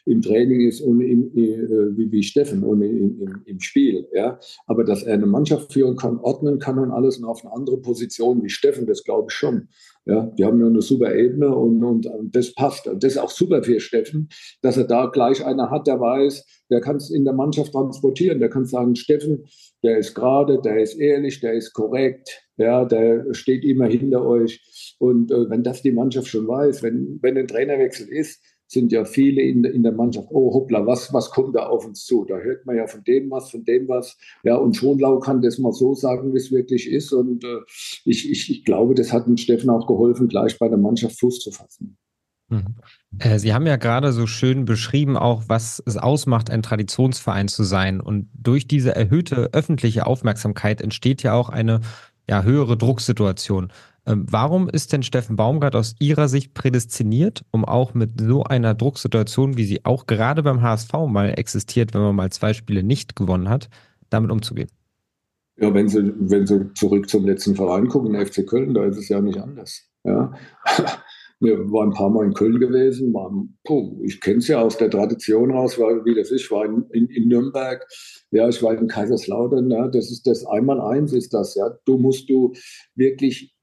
im Training ist und im, äh, wie, wie Steffen und im, im, im, Spiel. Ja? Aber dass er eine Mannschaft führen kann, ordnen kann und alles und auf eine andere Position wie Steffen, das glaube ich schon. Ja, die haben ja eine super Ebene und, und, und das passt. Und das ist auch super für Steffen, dass er da gleich einer hat, der weiß, der kann es in der Mannschaft transportieren. Der kann sagen, Steffen, der ist gerade, der ist ehrlich, der ist korrekt, ja, der steht immer hinter euch. Und äh, wenn das die Mannschaft schon weiß, wenn, wenn ein Trainerwechsel ist, sind ja viele in, in der Mannschaft, oh hoppla, was, was kommt da auf uns zu? Da hört man ja von dem was, von dem was. Ja, und Schonlau kann das mal so sagen, wie es wirklich ist. Und äh, ich, ich, ich glaube, das hat dem Steffen auch geholfen, gleich bei der Mannschaft Fuß zu fassen. Mhm. Äh, Sie haben ja gerade so schön beschrieben, auch was es ausmacht, ein Traditionsverein zu sein. Und durch diese erhöhte öffentliche Aufmerksamkeit entsteht ja auch eine ja, höhere Drucksituation. Ähm, warum ist denn Steffen Baumgart aus Ihrer Sicht prädestiniert, um auch mit so einer Drucksituation, wie sie auch gerade beim HSV mal existiert, wenn man mal zwei Spiele nicht gewonnen hat, damit umzugehen? Ja, wenn Sie, wenn Sie zurück zum letzten Verein gucken, FC Köln, da ist es ja nicht anders. Ja. *laughs* Wir waren ein paar Mal in Köln gewesen, waren, puh, ich kenne es ja aus der Tradition raus, weil, wie das ist, ich war in, in, in Nürnberg, ja, ich war in Kaiserslautern, ja, das ist das einmal eins ist das, ja. Du musst du wirklich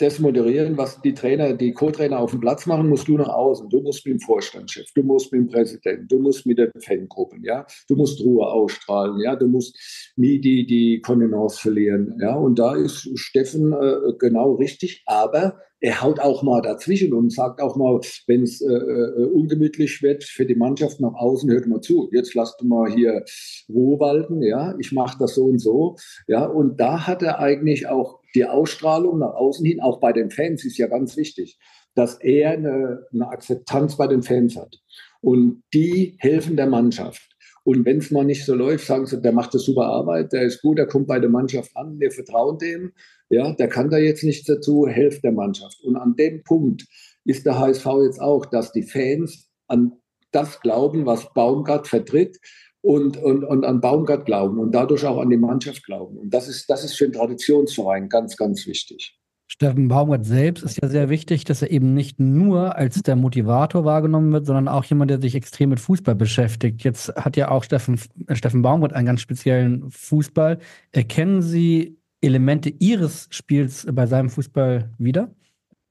das moderieren, was die Trainer, die Co-Trainer auf dem Platz machen, musst du nach außen. Du musst mit dem Vorstandschef, du musst mit dem Präsidenten, du musst mit den Fangruppen, ja, du musst Ruhe ausstrahlen, ja, du musst nie die, die Kontenance verlieren, ja, und da ist Steffen äh, genau richtig, aber er haut auch mal dazwischen und sagt auch mal, wenn es äh, äh, ungemütlich wird für die Mannschaft nach außen, hört mal zu. Jetzt lasst mal hier Ruhe walten, ja, ich mache das so und so, ja, und da hat er eigentlich auch die Ausstrahlung nach außen hin, auch bei den Fans ist ja ganz wichtig, dass er eine, eine Akzeptanz bei den Fans hat. Und die helfen der Mannschaft. Und wenn es mal nicht so läuft, sagen sie, der macht eine super Arbeit, der ist gut, der kommt bei der Mannschaft an, wir vertrauen dem, ja, der kann da jetzt nichts dazu, helft der Mannschaft. Und an dem Punkt ist der HSV jetzt auch, dass die Fans an das glauben, was Baumgart vertritt und, und, und an Baumgart glauben und dadurch auch an die Mannschaft glauben. Und das ist, das ist für einen Traditionsverein ganz, ganz wichtig. Steffen Baumgart selbst ist ja sehr wichtig, dass er eben nicht nur als der Motivator wahrgenommen wird, sondern auch jemand, der sich extrem mit Fußball beschäftigt. Jetzt hat ja auch Steffen, Steffen Baumgart einen ganz speziellen Fußball. Erkennen Sie Elemente Ihres Spiels bei seinem Fußball wieder?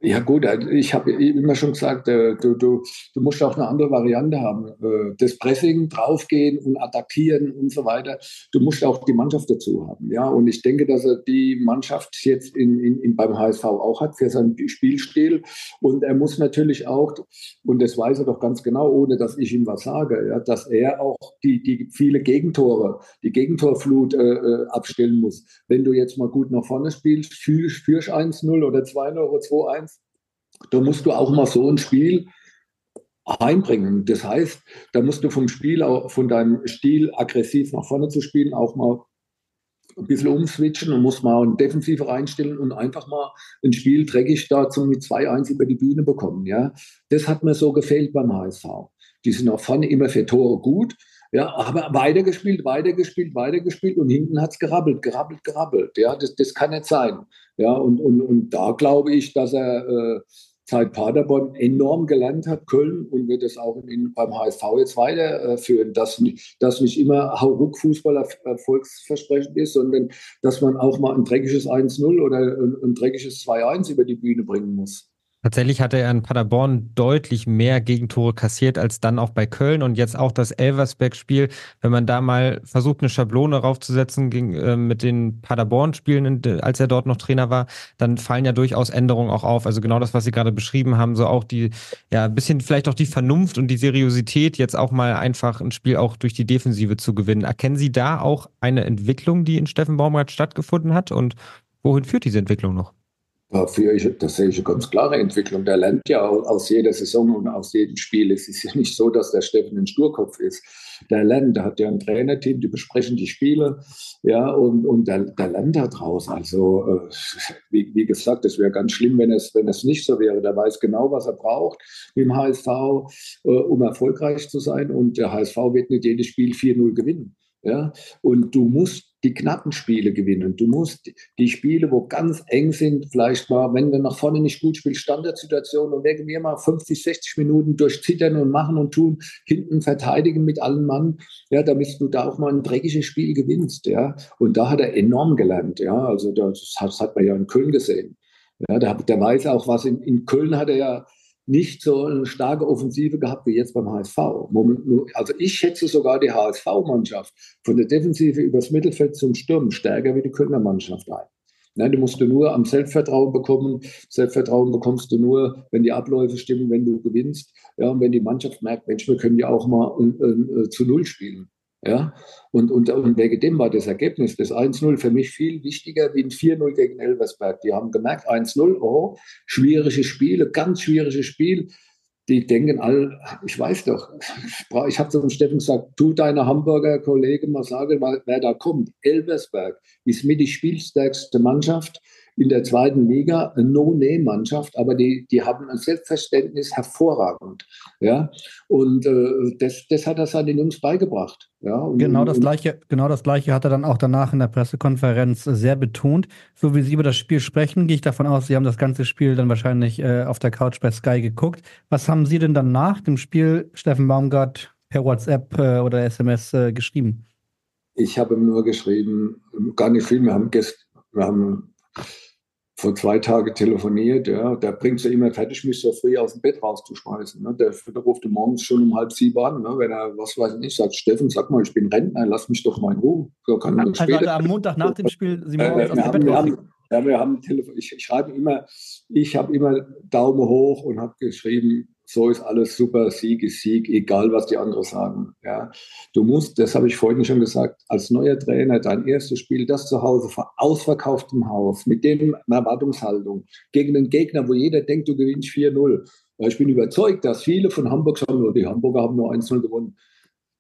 Ja gut, also ich habe immer schon gesagt, äh, du, du, du musst auch eine andere Variante haben. Äh, das Pressing, draufgehen und attackieren und so weiter. Du musst auch die Mannschaft dazu haben. Ja, und ich denke, dass er die Mannschaft jetzt in, in, in beim HSV auch hat für seinen Spielstil. Und er muss natürlich auch, und das weiß er doch ganz genau, ohne dass ich ihm was sage, ja, dass er auch die, die viele Gegentore, die Gegentorflut äh, äh abstellen muss. Wenn du jetzt mal gut nach vorne spielst, führst 1-0 oder 2-0 oder 2-1, da musst du auch mal so ein Spiel einbringen. Das heißt, da musst du vom Spiel, von deinem Stil aggressiv nach vorne zu spielen, auch mal ein bisschen umswitchen und muss mal ein Defensive reinstellen und einfach mal ein Spiel dreckig dazu mit 2-1 über die Bühne bekommen. Ja? Das hat mir so gefehlt beim HSV. Die sind auch vorne immer für Tore gut, ja, aber weitergespielt, weitergespielt, weitergespielt und hinten hat es gerabbelt, gerabbelt, gerabbelt. Ja, das, das kann nicht sein. Ja, und, und, und da glaube ich, dass er äh, seit Paderborn enorm gelernt hat, Köln, und wird es auch in, beim HSV jetzt weiterführen, dass, dass nicht immer Hauruck-Fußball erfolgsversprechend ist, sondern dass man auch mal ein dreckiges 1-0 oder ein, ein dreckiges 2-1 über die Bühne bringen muss. Tatsächlich hatte er in Paderborn deutlich mehr Gegentore kassiert als dann auch bei Köln und jetzt auch das Elversberg-Spiel. Wenn man da mal versucht, eine Schablone raufzusetzen gegen, äh, mit den Paderborn-Spielen, als er dort noch Trainer war, dann fallen ja durchaus Änderungen auch auf. Also genau das, was Sie gerade beschrieben haben, so auch die, ja, ein bisschen vielleicht auch die Vernunft und die Seriosität, jetzt auch mal einfach ein Spiel auch durch die Defensive zu gewinnen. Erkennen Sie da auch eine Entwicklung, die in Steffen Baumgart stattgefunden hat und wohin führt diese Entwicklung noch? Dafür ich, das sehe ich eine ganz klare Entwicklung. Der lernt ja aus jeder Saison und aus jedem Spiel. Es ist ja nicht so, dass der Steffen ein Sturkopf ist. Der lernt, der hat ja ein Trainerteam, die besprechen die Spiele, ja, und, und der, der lernt da draus. Also, äh, wie, wie gesagt, es wäre ganz schlimm, wenn es, wenn es nicht so wäre. Der weiß genau, was er braucht im HSV, äh, um erfolgreich zu sein. Und der HSV wird nicht jedes Spiel 4-0 gewinnen. Ja? Und du musst die knappen Spiele gewinnen. Du musst die Spiele, wo ganz eng sind, vielleicht mal, wenn du nach vorne nicht gut spielst, Standardsituation und wegen mir mal 50, 60 Minuten durchzittern und machen und tun, hinten verteidigen mit allen Mann, ja, damit du da auch mal ein dreckiges Spiel gewinnst, ja. Und da hat er enorm gelernt, ja. Also das hat, man ja in Köln gesehen. Ja, der, der weiß auch, was in, in Köln hat er ja nicht so eine starke Offensive gehabt wie jetzt beim HSV. Also ich schätze sogar die HSV-Mannschaft von der Defensive übers Mittelfeld zum Sturm stärker wie die Kölner Mannschaft ein. Nein, du musst du nur am Selbstvertrauen bekommen. Selbstvertrauen bekommst du nur, wenn die Abläufe stimmen, wenn du gewinnst. Ja, und wenn die Mannschaft merkt, Mensch, wir können ja auch mal äh, äh, zu Null spielen. Ja? Und, und, und wegen dem war das Ergebnis, das 1-0 für mich viel wichtiger wie ein 4-0 gegen Elversberg. Die haben gemerkt, 1-0, oh, schwierige Spiele, ganz schwierige Spiel. Die denken all, ich weiß doch, ich habe zum Steffen gesagt, tu deiner Hamburger Kollegen mal sagen, wer da kommt. Elversberg ist mit die spielstärkste Mannschaft in der zweiten Liga eine No-Name-Mannschaft, aber die, die haben ein Selbstverständnis hervorragend. Ja? Und äh, das, das hat er seinen Jungs beigebracht. Ja? Und, genau, das gleiche, genau das Gleiche hat er dann auch danach in der Pressekonferenz sehr betont. So wie Sie über das Spiel sprechen, gehe ich davon aus, Sie haben das ganze Spiel dann wahrscheinlich äh, auf der Couch bei Sky geguckt. Was haben Sie denn dann nach dem Spiel, Steffen Baumgart, per WhatsApp äh, oder SMS äh, geschrieben? Ich habe ihm nur geschrieben, gar nicht viel, wir haben, wir haben vor zwei Tagen telefoniert, ja, der bringt sie immer fertig, mich so früh aus dem Bett rauszuschmeißen. Ne? Der, der ruft morgens schon um halb sieben an, ne? wenn er, was weiß ich nicht, sagt, Steffen, sag mal, ich bin Rentner, lass mich doch mal in Ruhe. So kann also, später. am Montag nach dem Spiel sie morgens äh, aus dem Bett haben, ja, wir haben Telefon, ich, ich schreibe immer, ich habe immer Daumen hoch und habe geschrieben, so ist alles super, Sieg ist Sieg, egal was die anderen sagen. Ja. Du musst, das habe ich vorhin schon gesagt, als neuer Trainer dein erstes Spiel, das zu Hause vor ausverkauftem Haus, mit dem Erwartungshaltung, gegen einen Gegner, wo jeder denkt, du gewinnst 4-0. Ich bin überzeugt, dass viele von Hamburg sagen, die Hamburger haben nur 1-0 gewonnen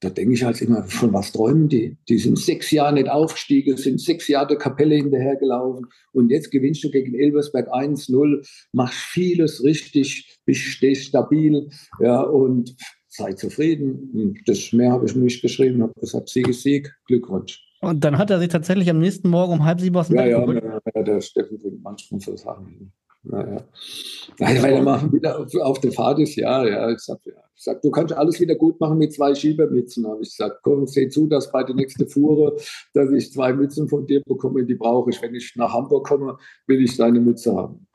da denke ich halt immer, von was träumen die? Die sind sechs Jahre nicht aufgestiegen, sind sechs Jahre der Kapelle hinterhergelaufen und jetzt gewinnst du gegen Elversberg 1-0, machst vieles richtig, bist, stehst stabil ja, und sei zufrieden. Und das mehr habe ich nicht geschrieben, habe gesagt, Sieg ist Sieg, Glückwunsch. Und dann hat er sich tatsächlich am nächsten Morgen um halb sieben aus dem ja, Bett ja, ja, der Steffen bringt manchmal so Sachen. Naja. Nein, weil er mal wieder auf, auf der Fahrt ist, ja, ja. Ich sag, ja. ich sag, du kannst alles wieder gut machen mit zwei Schiebermützen. Habe ich gesagt, komm, seh zu, dass bei der nächsten Fuhre, dass ich zwei Mützen von dir bekomme, die brauche ich. Wenn ich nach Hamburg komme, will ich deine Mütze haben.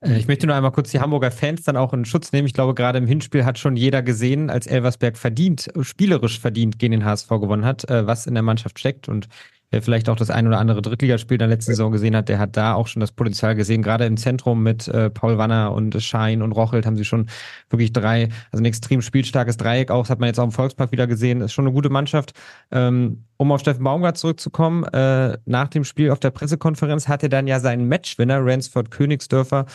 Äh, ich möchte nur einmal kurz die Hamburger Fans dann auch in Schutz nehmen. Ich glaube, gerade im Hinspiel hat schon jeder gesehen, als Elversberg verdient, spielerisch verdient gegen den HSV gewonnen hat, äh, was in der Mannschaft steckt. Und wer vielleicht auch das ein oder andere Drittligaspiel der letzten Saison gesehen hat, der hat da auch schon das Potenzial gesehen. Gerade im Zentrum mit äh, Paul Wanner und Schein und Rochelt haben sie schon wirklich drei, also ein extrem spielstarkes Dreieck auch, das hat man jetzt auch im Volkspark wieder gesehen, ist schon eine gute Mannschaft. Ähm, um auf Steffen Baumgart zurückzukommen, äh, nach dem Spiel auf der Pressekonferenz hat er dann ja seinen Matchwinner, Ransford Königsdörfer,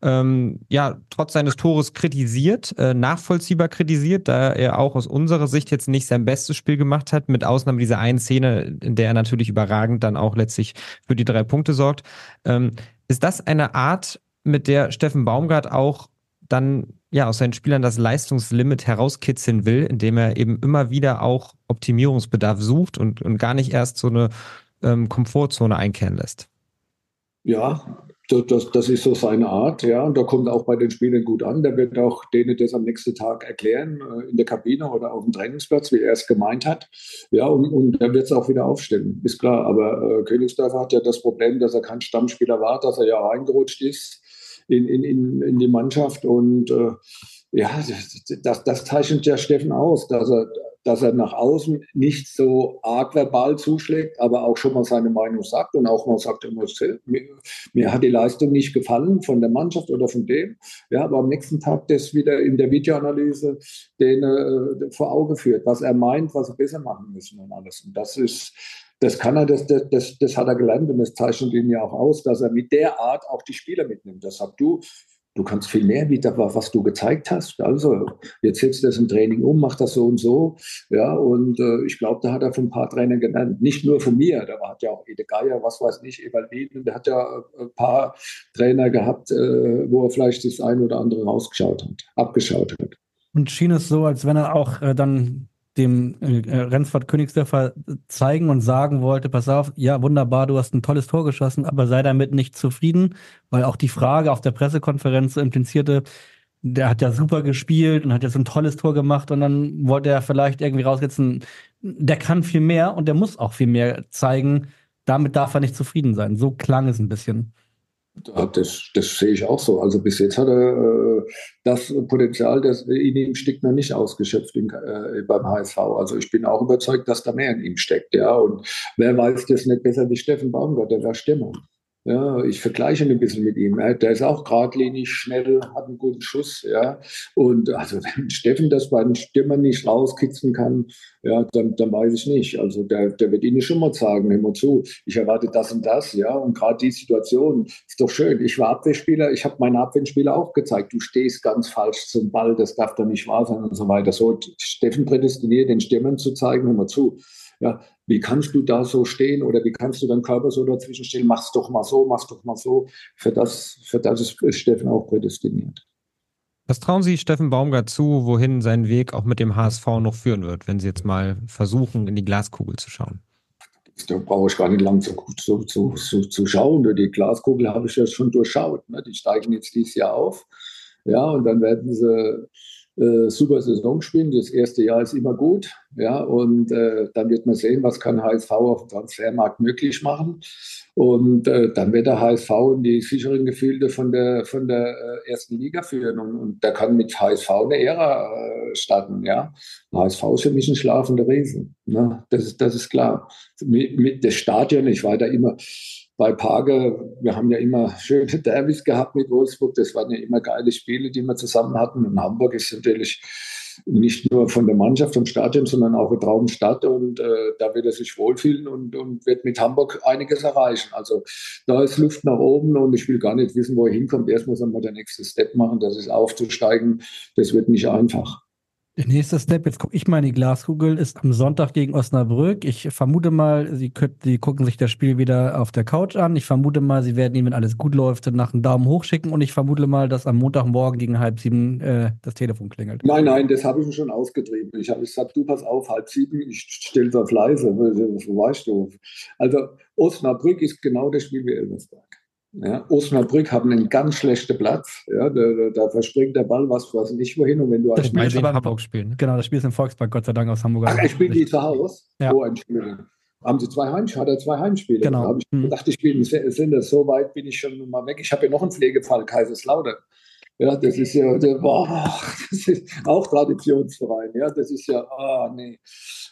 ähm, ja, trotz seines Tores kritisiert, äh, nachvollziehbar kritisiert, da er auch aus unserer Sicht jetzt nicht sein bestes Spiel gemacht hat, mit Ausnahme dieser einen Szene, in der er natürlich überragend dann auch letztlich für die drei Punkte sorgt. Ähm, ist das eine Art, mit der Steffen Baumgart auch dann ja aus seinen Spielern das Leistungslimit herauskitzeln will, indem er eben immer wieder auch Optimierungsbedarf sucht und, und gar nicht erst so eine ähm, Komfortzone einkehren lässt? Ja, das, das, ist so seine Art, ja, und da kommt auch bei den Spielern gut an. Der wird auch denen das am nächsten Tag erklären, äh, in der Kabine oder auf dem Trainingsplatz, wie er es gemeint hat. Ja, und, und er wird es auch wieder aufstellen, ist klar. Aber äh, Königsdörfer hat ja das Problem, dass er kein Stammspieler war, dass er ja reingerutscht ist in, in, in, in die Mannschaft und äh, ja, das, das zeichnet ja Steffen aus, dass er, dass er nach außen nicht so arg verbal zuschlägt, aber auch schon mal seine Meinung sagt und auch mal sagt, mir, hat die Leistung nicht gefallen von der Mannschaft oder von dem. Ja, aber am nächsten Tag das wieder in der Videoanalyse den äh, vor Auge führt, was er meint, was er besser machen müssen und alles. Und das ist, das kann er, das, das, das hat er gelernt und das zeichnet ihn ja auch aus, dass er mit der Art auch die Spieler mitnimmt. Das habt du Du kannst viel mehr, wie das, was du gezeigt hast. Also, jetzt setzt das im Training um, macht das so und so. Ja, und äh, ich glaube, da hat er von ein paar Trainern genannt. Nicht nur von mir, da hat ja auch Ede Geier, was weiß ich, Evalin, der hat ja äh, ein paar Trainer gehabt, äh, wo er vielleicht das ein oder andere rausgeschaut hat, abgeschaut hat. Und schien es so, als wenn er auch äh, dann dem äh, Rensford Königsdörfer zeigen und sagen wollte, pass auf, ja, wunderbar, du hast ein tolles Tor geschossen, aber sei damit nicht zufrieden, weil auch die Frage auf der Pressekonferenz so implizierte, der hat ja super gespielt und hat jetzt ein tolles Tor gemacht und dann wollte er vielleicht irgendwie raussetzen, der kann viel mehr und der muss auch viel mehr zeigen. Damit darf er nicht zufrieden sein. So klang es ein bisschen. Das, das sehe ich auch so. Also bis jetzt hat er äh, das Potenzial, das in ihm steckt, noch nicht ausgeschöpft in, äh, beim HSV. Also ich bin auch überzeugt, dass da mehr in ihm steckt. Ja, und wer weiß das nicht besser wie Steffen Baumgart, der war Stimmung. Ja, ich vergleiche ihn ein bisschen mit ihm. Der ist auch geradlinig, schnell, hat einen guten Schuss. Ja. Und also *laughs* wenn Steffen das bei den Stimmern nicht rauskitzeln kann, ja, dann, dann weiß ich nicht. Also der, der wird Ihnen schon mal sagen, mal zu, ich erwarte das und das, ja. Und gerade die Situation ist doch schön. Ich war Abwehrspieler, ich habe meine Abwehrspieler auch gezeigt, du stehst ganz falsch zum Ball, das darf doch nicht wahr sein und so weiter. So Steffen prädestiniert, den Stimmern zu zeigen, mal zu. Ja, wie kannst du da so stehen oder wie kannst du deinen Körper so dazwischen stehen? Mach's doch mal so, mach's doch mal so. Für das, für das ist Steffen auch prädestiniert. Was trauen Sie Steffen Baumgart zu, wohin sein Weg auch mit dem HSV noch führen wird, wenn Sie jetzt mal versuchen, in die Glaskugel zu schauen? Da brauche ich gar nicht lang zu, zu, zu, zu, schauen. Die Glaskugel habe ich ja schon durchschaut. Ne? Die steigen jetzt dieses Jahr auf. Ja, und dann werden sie äh, super Saison spielen. Das erste Jahr ist immer gut. Ja, und äh, dann wird man sehen, was kann HSV auf dem Transfermarkt möglich machen. Und äh, dann wird der HSV in die sicheren Gefilde von der, von der äh, ersten Liga führen. Und, und da kann mit HSV eine Ära äh, starten. Ja? HSV ist für mich ein schlafender Riesen. Ne? Das, ist, das ist klar. Mit, mit das Stadion, ich war da immer bei Page, wir haben ja immer schöne *laughs* Derbys gehabt mit Wolfsburg. Das waren ja immer geile Spiele, die wir zusammen hatten. Und Hamburg ist natürlich nicht nur von der Mannschaft, vom Stadion, sondern auch eine Traumstadt. Und äh, da wird er sich wohlfühlen und, und wird mit Hamburg einiges erreichen. Also da ist Luft nach oben und ich will gar nicht wissen, wo er hinkommt. Erst muss er mal der nächste Step machen. Das ist aufzusteigen. Das wird nicht einfach. Der nächste Step, jetzt gucke ich mal in die Glaskugel, ist am Sonntag gegen Osnabrück. Ich vermute mal, Sie, könnt, Sie gucken sich das Spiel wieder auf der Couch an. Ich vermute mal, Sie werden ihn, wenn alles gut läuft, nach einem Daumen hoch schicken. Und ich vermute mal, dass am Montagmorgen gegen halb sieben äh, das Telefon klingelt. Nein, nein, das habe ich mir schon ausgetrieben. Ich habe gesagt, du pass auf, halb sieben, ich stelle auf leise. Weißt du. Also Osnabrück ist genau das Spiel wie Elversberg. Ja, Osnabrück haben einen ganz schlechten Platz. Ja, da, da, verspringt der Ball was, was nicht wohin. Und wenn du das Spiel in Hamburg spielen. Genau, das Spiel ist im Volkspark, Gott sei Dank aus Hamburg. Ach, spielen die zu Hause? Ja. Oh, Entschuldigung. Haben sie zwei Heimspiele? Hat er zwei Heimspiele? Genau. Da habe ich hm. gedacht, die spielen sind das. So weit bin ich schon mal weg. Ich habe ja noch einen Pflegefall, Kaiserslautern. Ja, das ist ja, der, boah, das ist auch Traditionsverein. Ja, das ist ja, ah, nee.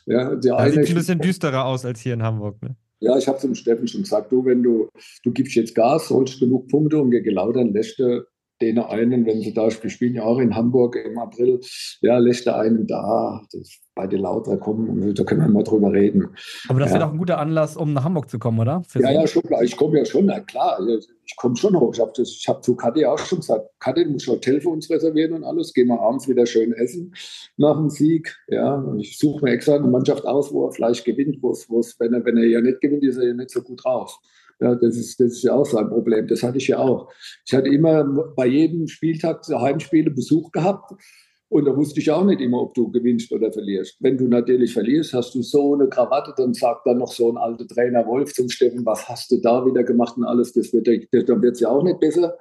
Ja, der ja, sieht ein bisschen düsterer aus als hier in Hamburg, ne? Ja, ich habe dem Steffen schon gesagt, du, wenn du, du gibst jetzt Gas, holst genug Punkte und gegen Lautern lässt du den einen, wenn sie da spielen, ja auch in Hamburg im April, ja, lässt er einen da. Das, bei den Lauter kommen, da können wir mal drüber reden. Aber das ja. wäre doch ein guter Anlass, um nach Hamburg zu kommen, oder? Für ja, ja, schon klar. Ich komme ja schon, na klar. Ich komme schon hoch. Ich habe hab zu Kathi auch schon gesagt, Kathi, du musst Hotel für uns reservieren und alles. Gehen wir abends wieder schön essen nach dem Sieg. Ja, und ich suche mir extra eine Mannschaft aus, wo er vielleicht gewinnt, wo es, wenn er, wenn er ja nicht gewinnt, ist er ja nicht so gut raus. Ja, das ist, das ist ja auch sein Problem. Das hatte ich ja auch. Ich hatte immer bei jedem Spieltag Heimspiele Besuch gehabt. Und da wusste ich auch nicht immer, ob du gewinnst oder verlierst. Wenn du natürlich verlierst, hast du so eine Krawatte, dann sagt dann noch so ein alter Trainer Wolf zum Steffen, was hast du da wieder gemacht und alles. Das wird, dann wird es ja auch nicht besser.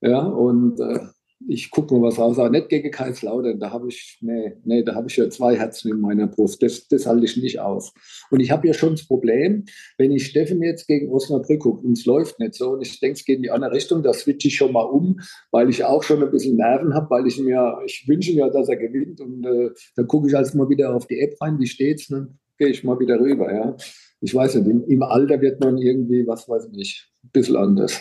Ja, und äh, ich gucke mal was raus, aber nicht gegen Kaiserslautern. Da habe ich, nee, nee, da habe ich ja zwei Herzen in meiner Brust. Das, das halte ich nicht aus. Und ich habe ja schon das Problem, wenn ich Steffen jetzt gegen Osnabrück gucke und es läuft nicht so und ich denke, es geht in die andere Richtung, da switche ich schon mal um, weil ich auch schon ein bisschen Nerven habe, weil ich mir, ich wünsche mir, dass er gewinnt und äh, dann gucke ich also mal wieder auf die App rein, wie steht's, dann gehe ich mal wieder rüber, ja. Ich weiß nicht, im, im Alter wird man irgendwie, was weiß ich ein bisschen anders.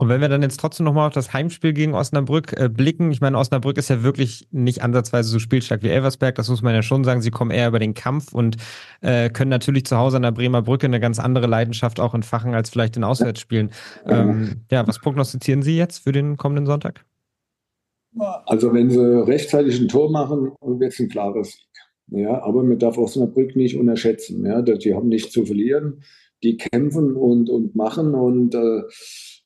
Und wenn wir dann jetzt trotzdem nochmal auf das Heimspiel gegen Osnabrück äh, blicken, ich meine, Osnabrück ist ja wirklich nicht ansatzweise so spielstark wie Elversberg, das muss man ja schon sagen. Sie kommen eher über den Kampf und äh, können natürlich zu Hause an der Bremer Brücke eine ganz andere Leidenschaft auch entfachen als vielleicht in Auswärtsspielen. Ähm, ja, was prognostizieren Sie jetzt für den kommenden Sonntag? Also wenn sie rechtzeitig ein Tor machen, wird es ein klarer Sieg. Ja, aber man darf Osnabrück nicht unterschätzen. Ja, die haben nichts zu verlieren. Die kämpfen und, und machen und äh,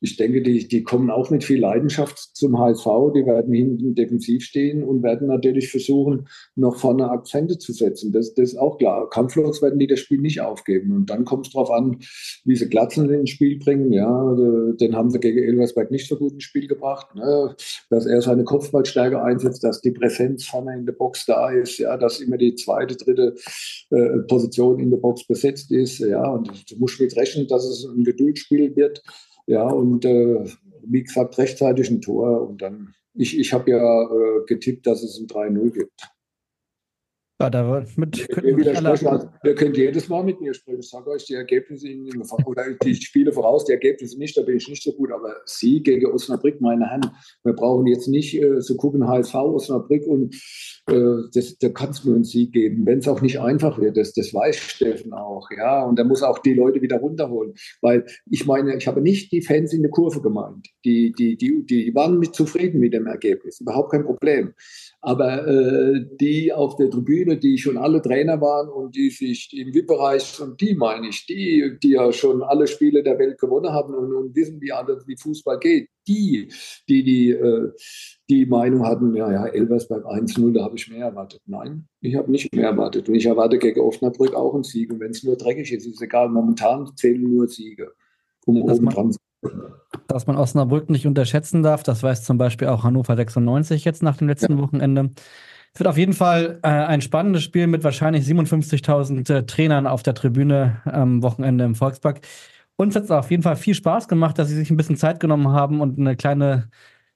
ich denke, die, die kommen auch mit viel Leidenschaft zum HSV. Die werden hinten defensiv stehen und werden natürlich versuchen, noch vorne Akzente zu setzen. Das, das ist auch klar. Kampflos werden die das Spiel nicht aufgeben. Und dann kommt es darauf an, wie sie Glatzen ins Spiel bringen. Ja, den haben sie gegen Elversberg nicht so gut ins Spiel gebracht. Ne? Dass er seine Kopfballstärke einsetzt, dass die Präsenz vorne in der Box da ist, ja, dass immer die zweite, dritte äh, Position in der Box besetzt ist. Ja, und du musst mit rechnen, dass es ein Geduldsspiel wird. Ja, und äh, wie gesagt, rechtzeitig ein Tor. Und dann, ich, ich habe ja äh, getippt, dass es ein 3-0 gibt. Ja, da mit, wir, also, ihr könnt jedes Mal mit mir sprechen. Ich sage euch die Ergebnisse oder die Spiele voraus, die Ergebnisse nicht, da bin ich nicht so gut. Aber Sie gegen Osnabrück, meine Herren, wir brauchen jetzt nicht äh, so gucken, HSV, Osnabrück und äh, das, da kann es nur einen Sieg geben. Wenn es auch nicht einfach wird, das, das weiß Steffen auch. Ja, und er muss auch die Leute wieder runterholen. Weil ich meine, ich habe nicht die Fans in der Kurve gemeint. Die, die, die, die waren mit zufrieden mit dem Ergebnis. Überhaupt kein Problem. Aber äh, die auf der Tribüne, die schon alle Trainer waren und die sich im VIP-Bereich, und die meine ich, die, die ja schon alle Spiele der Welt gewonnen haben und, und wissen, wie, alles, wie Fußball geht, die, die die, äh, die Meinung hatten, ja, ja, Elversberg 1-0, da habe ich mehr erwartet. Nein, ich habe nicht mehr erwartet. Und ich erwarte gegen Osnabrück auch einen Sieg. Und wenn es nur dreckig ist, ist es egal. Momentan zählen nur Siege, um das oben dran zu dass man Osnabrück nicht unterschätzen darf. Das weiß zum Beispiel auch Hannover 96 jetzt nach dem letzten ja. Wochenende. Es wird auf jeden Fall äh, ein spannendes Spiel mit wahrscheinlich 57.000 äh, Trainern auf der Tribüne am Wochenende im Volkspark. Uns hat es auf jeden Fall viel Spaß gemacht, dass Sie sich ein bisschen Zeit genommen haben und eine kleine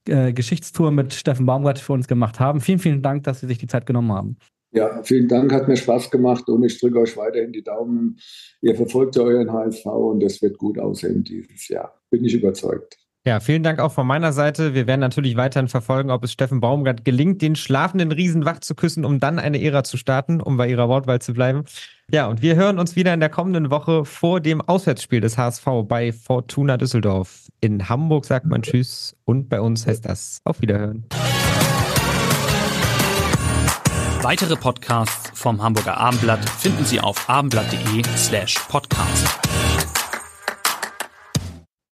äh, Geschichtstour mit Steffen Baumgart für uns gemacht haben. Vielen, vielen Dank, dass Sie sich die Zeit genommen haben. Ja, vielen Dank, hat mir Spaß gemacht und ich drücke euch weiterhin die Daumen. Ihr verfolgt euren HSV und das wird gut aussehen dieses Jahr. Bin ich überzeugt. Ja, vielen Dank auch von meiner Seite. Wir werden natürlich weiterhin verfolgen, ob es Steffen Baumgart gelingt, den schlafenden Riesen wach zu küssen, um dann eine Ära zu starten, um bei ihrer Wortwahl zu bleiben. Ja, und wir hören uns wieder in der kommenden Woche vor dem Auswärtsspiel des HSV bei Fortuna Düsseldorf. In Hamburg sagt man Tschüss und bei uns heißt das Auf Wiederhören. Weitere Podcasts vom Hamburger Abendblatt finden Sie auf abendblatt.de slash podcast.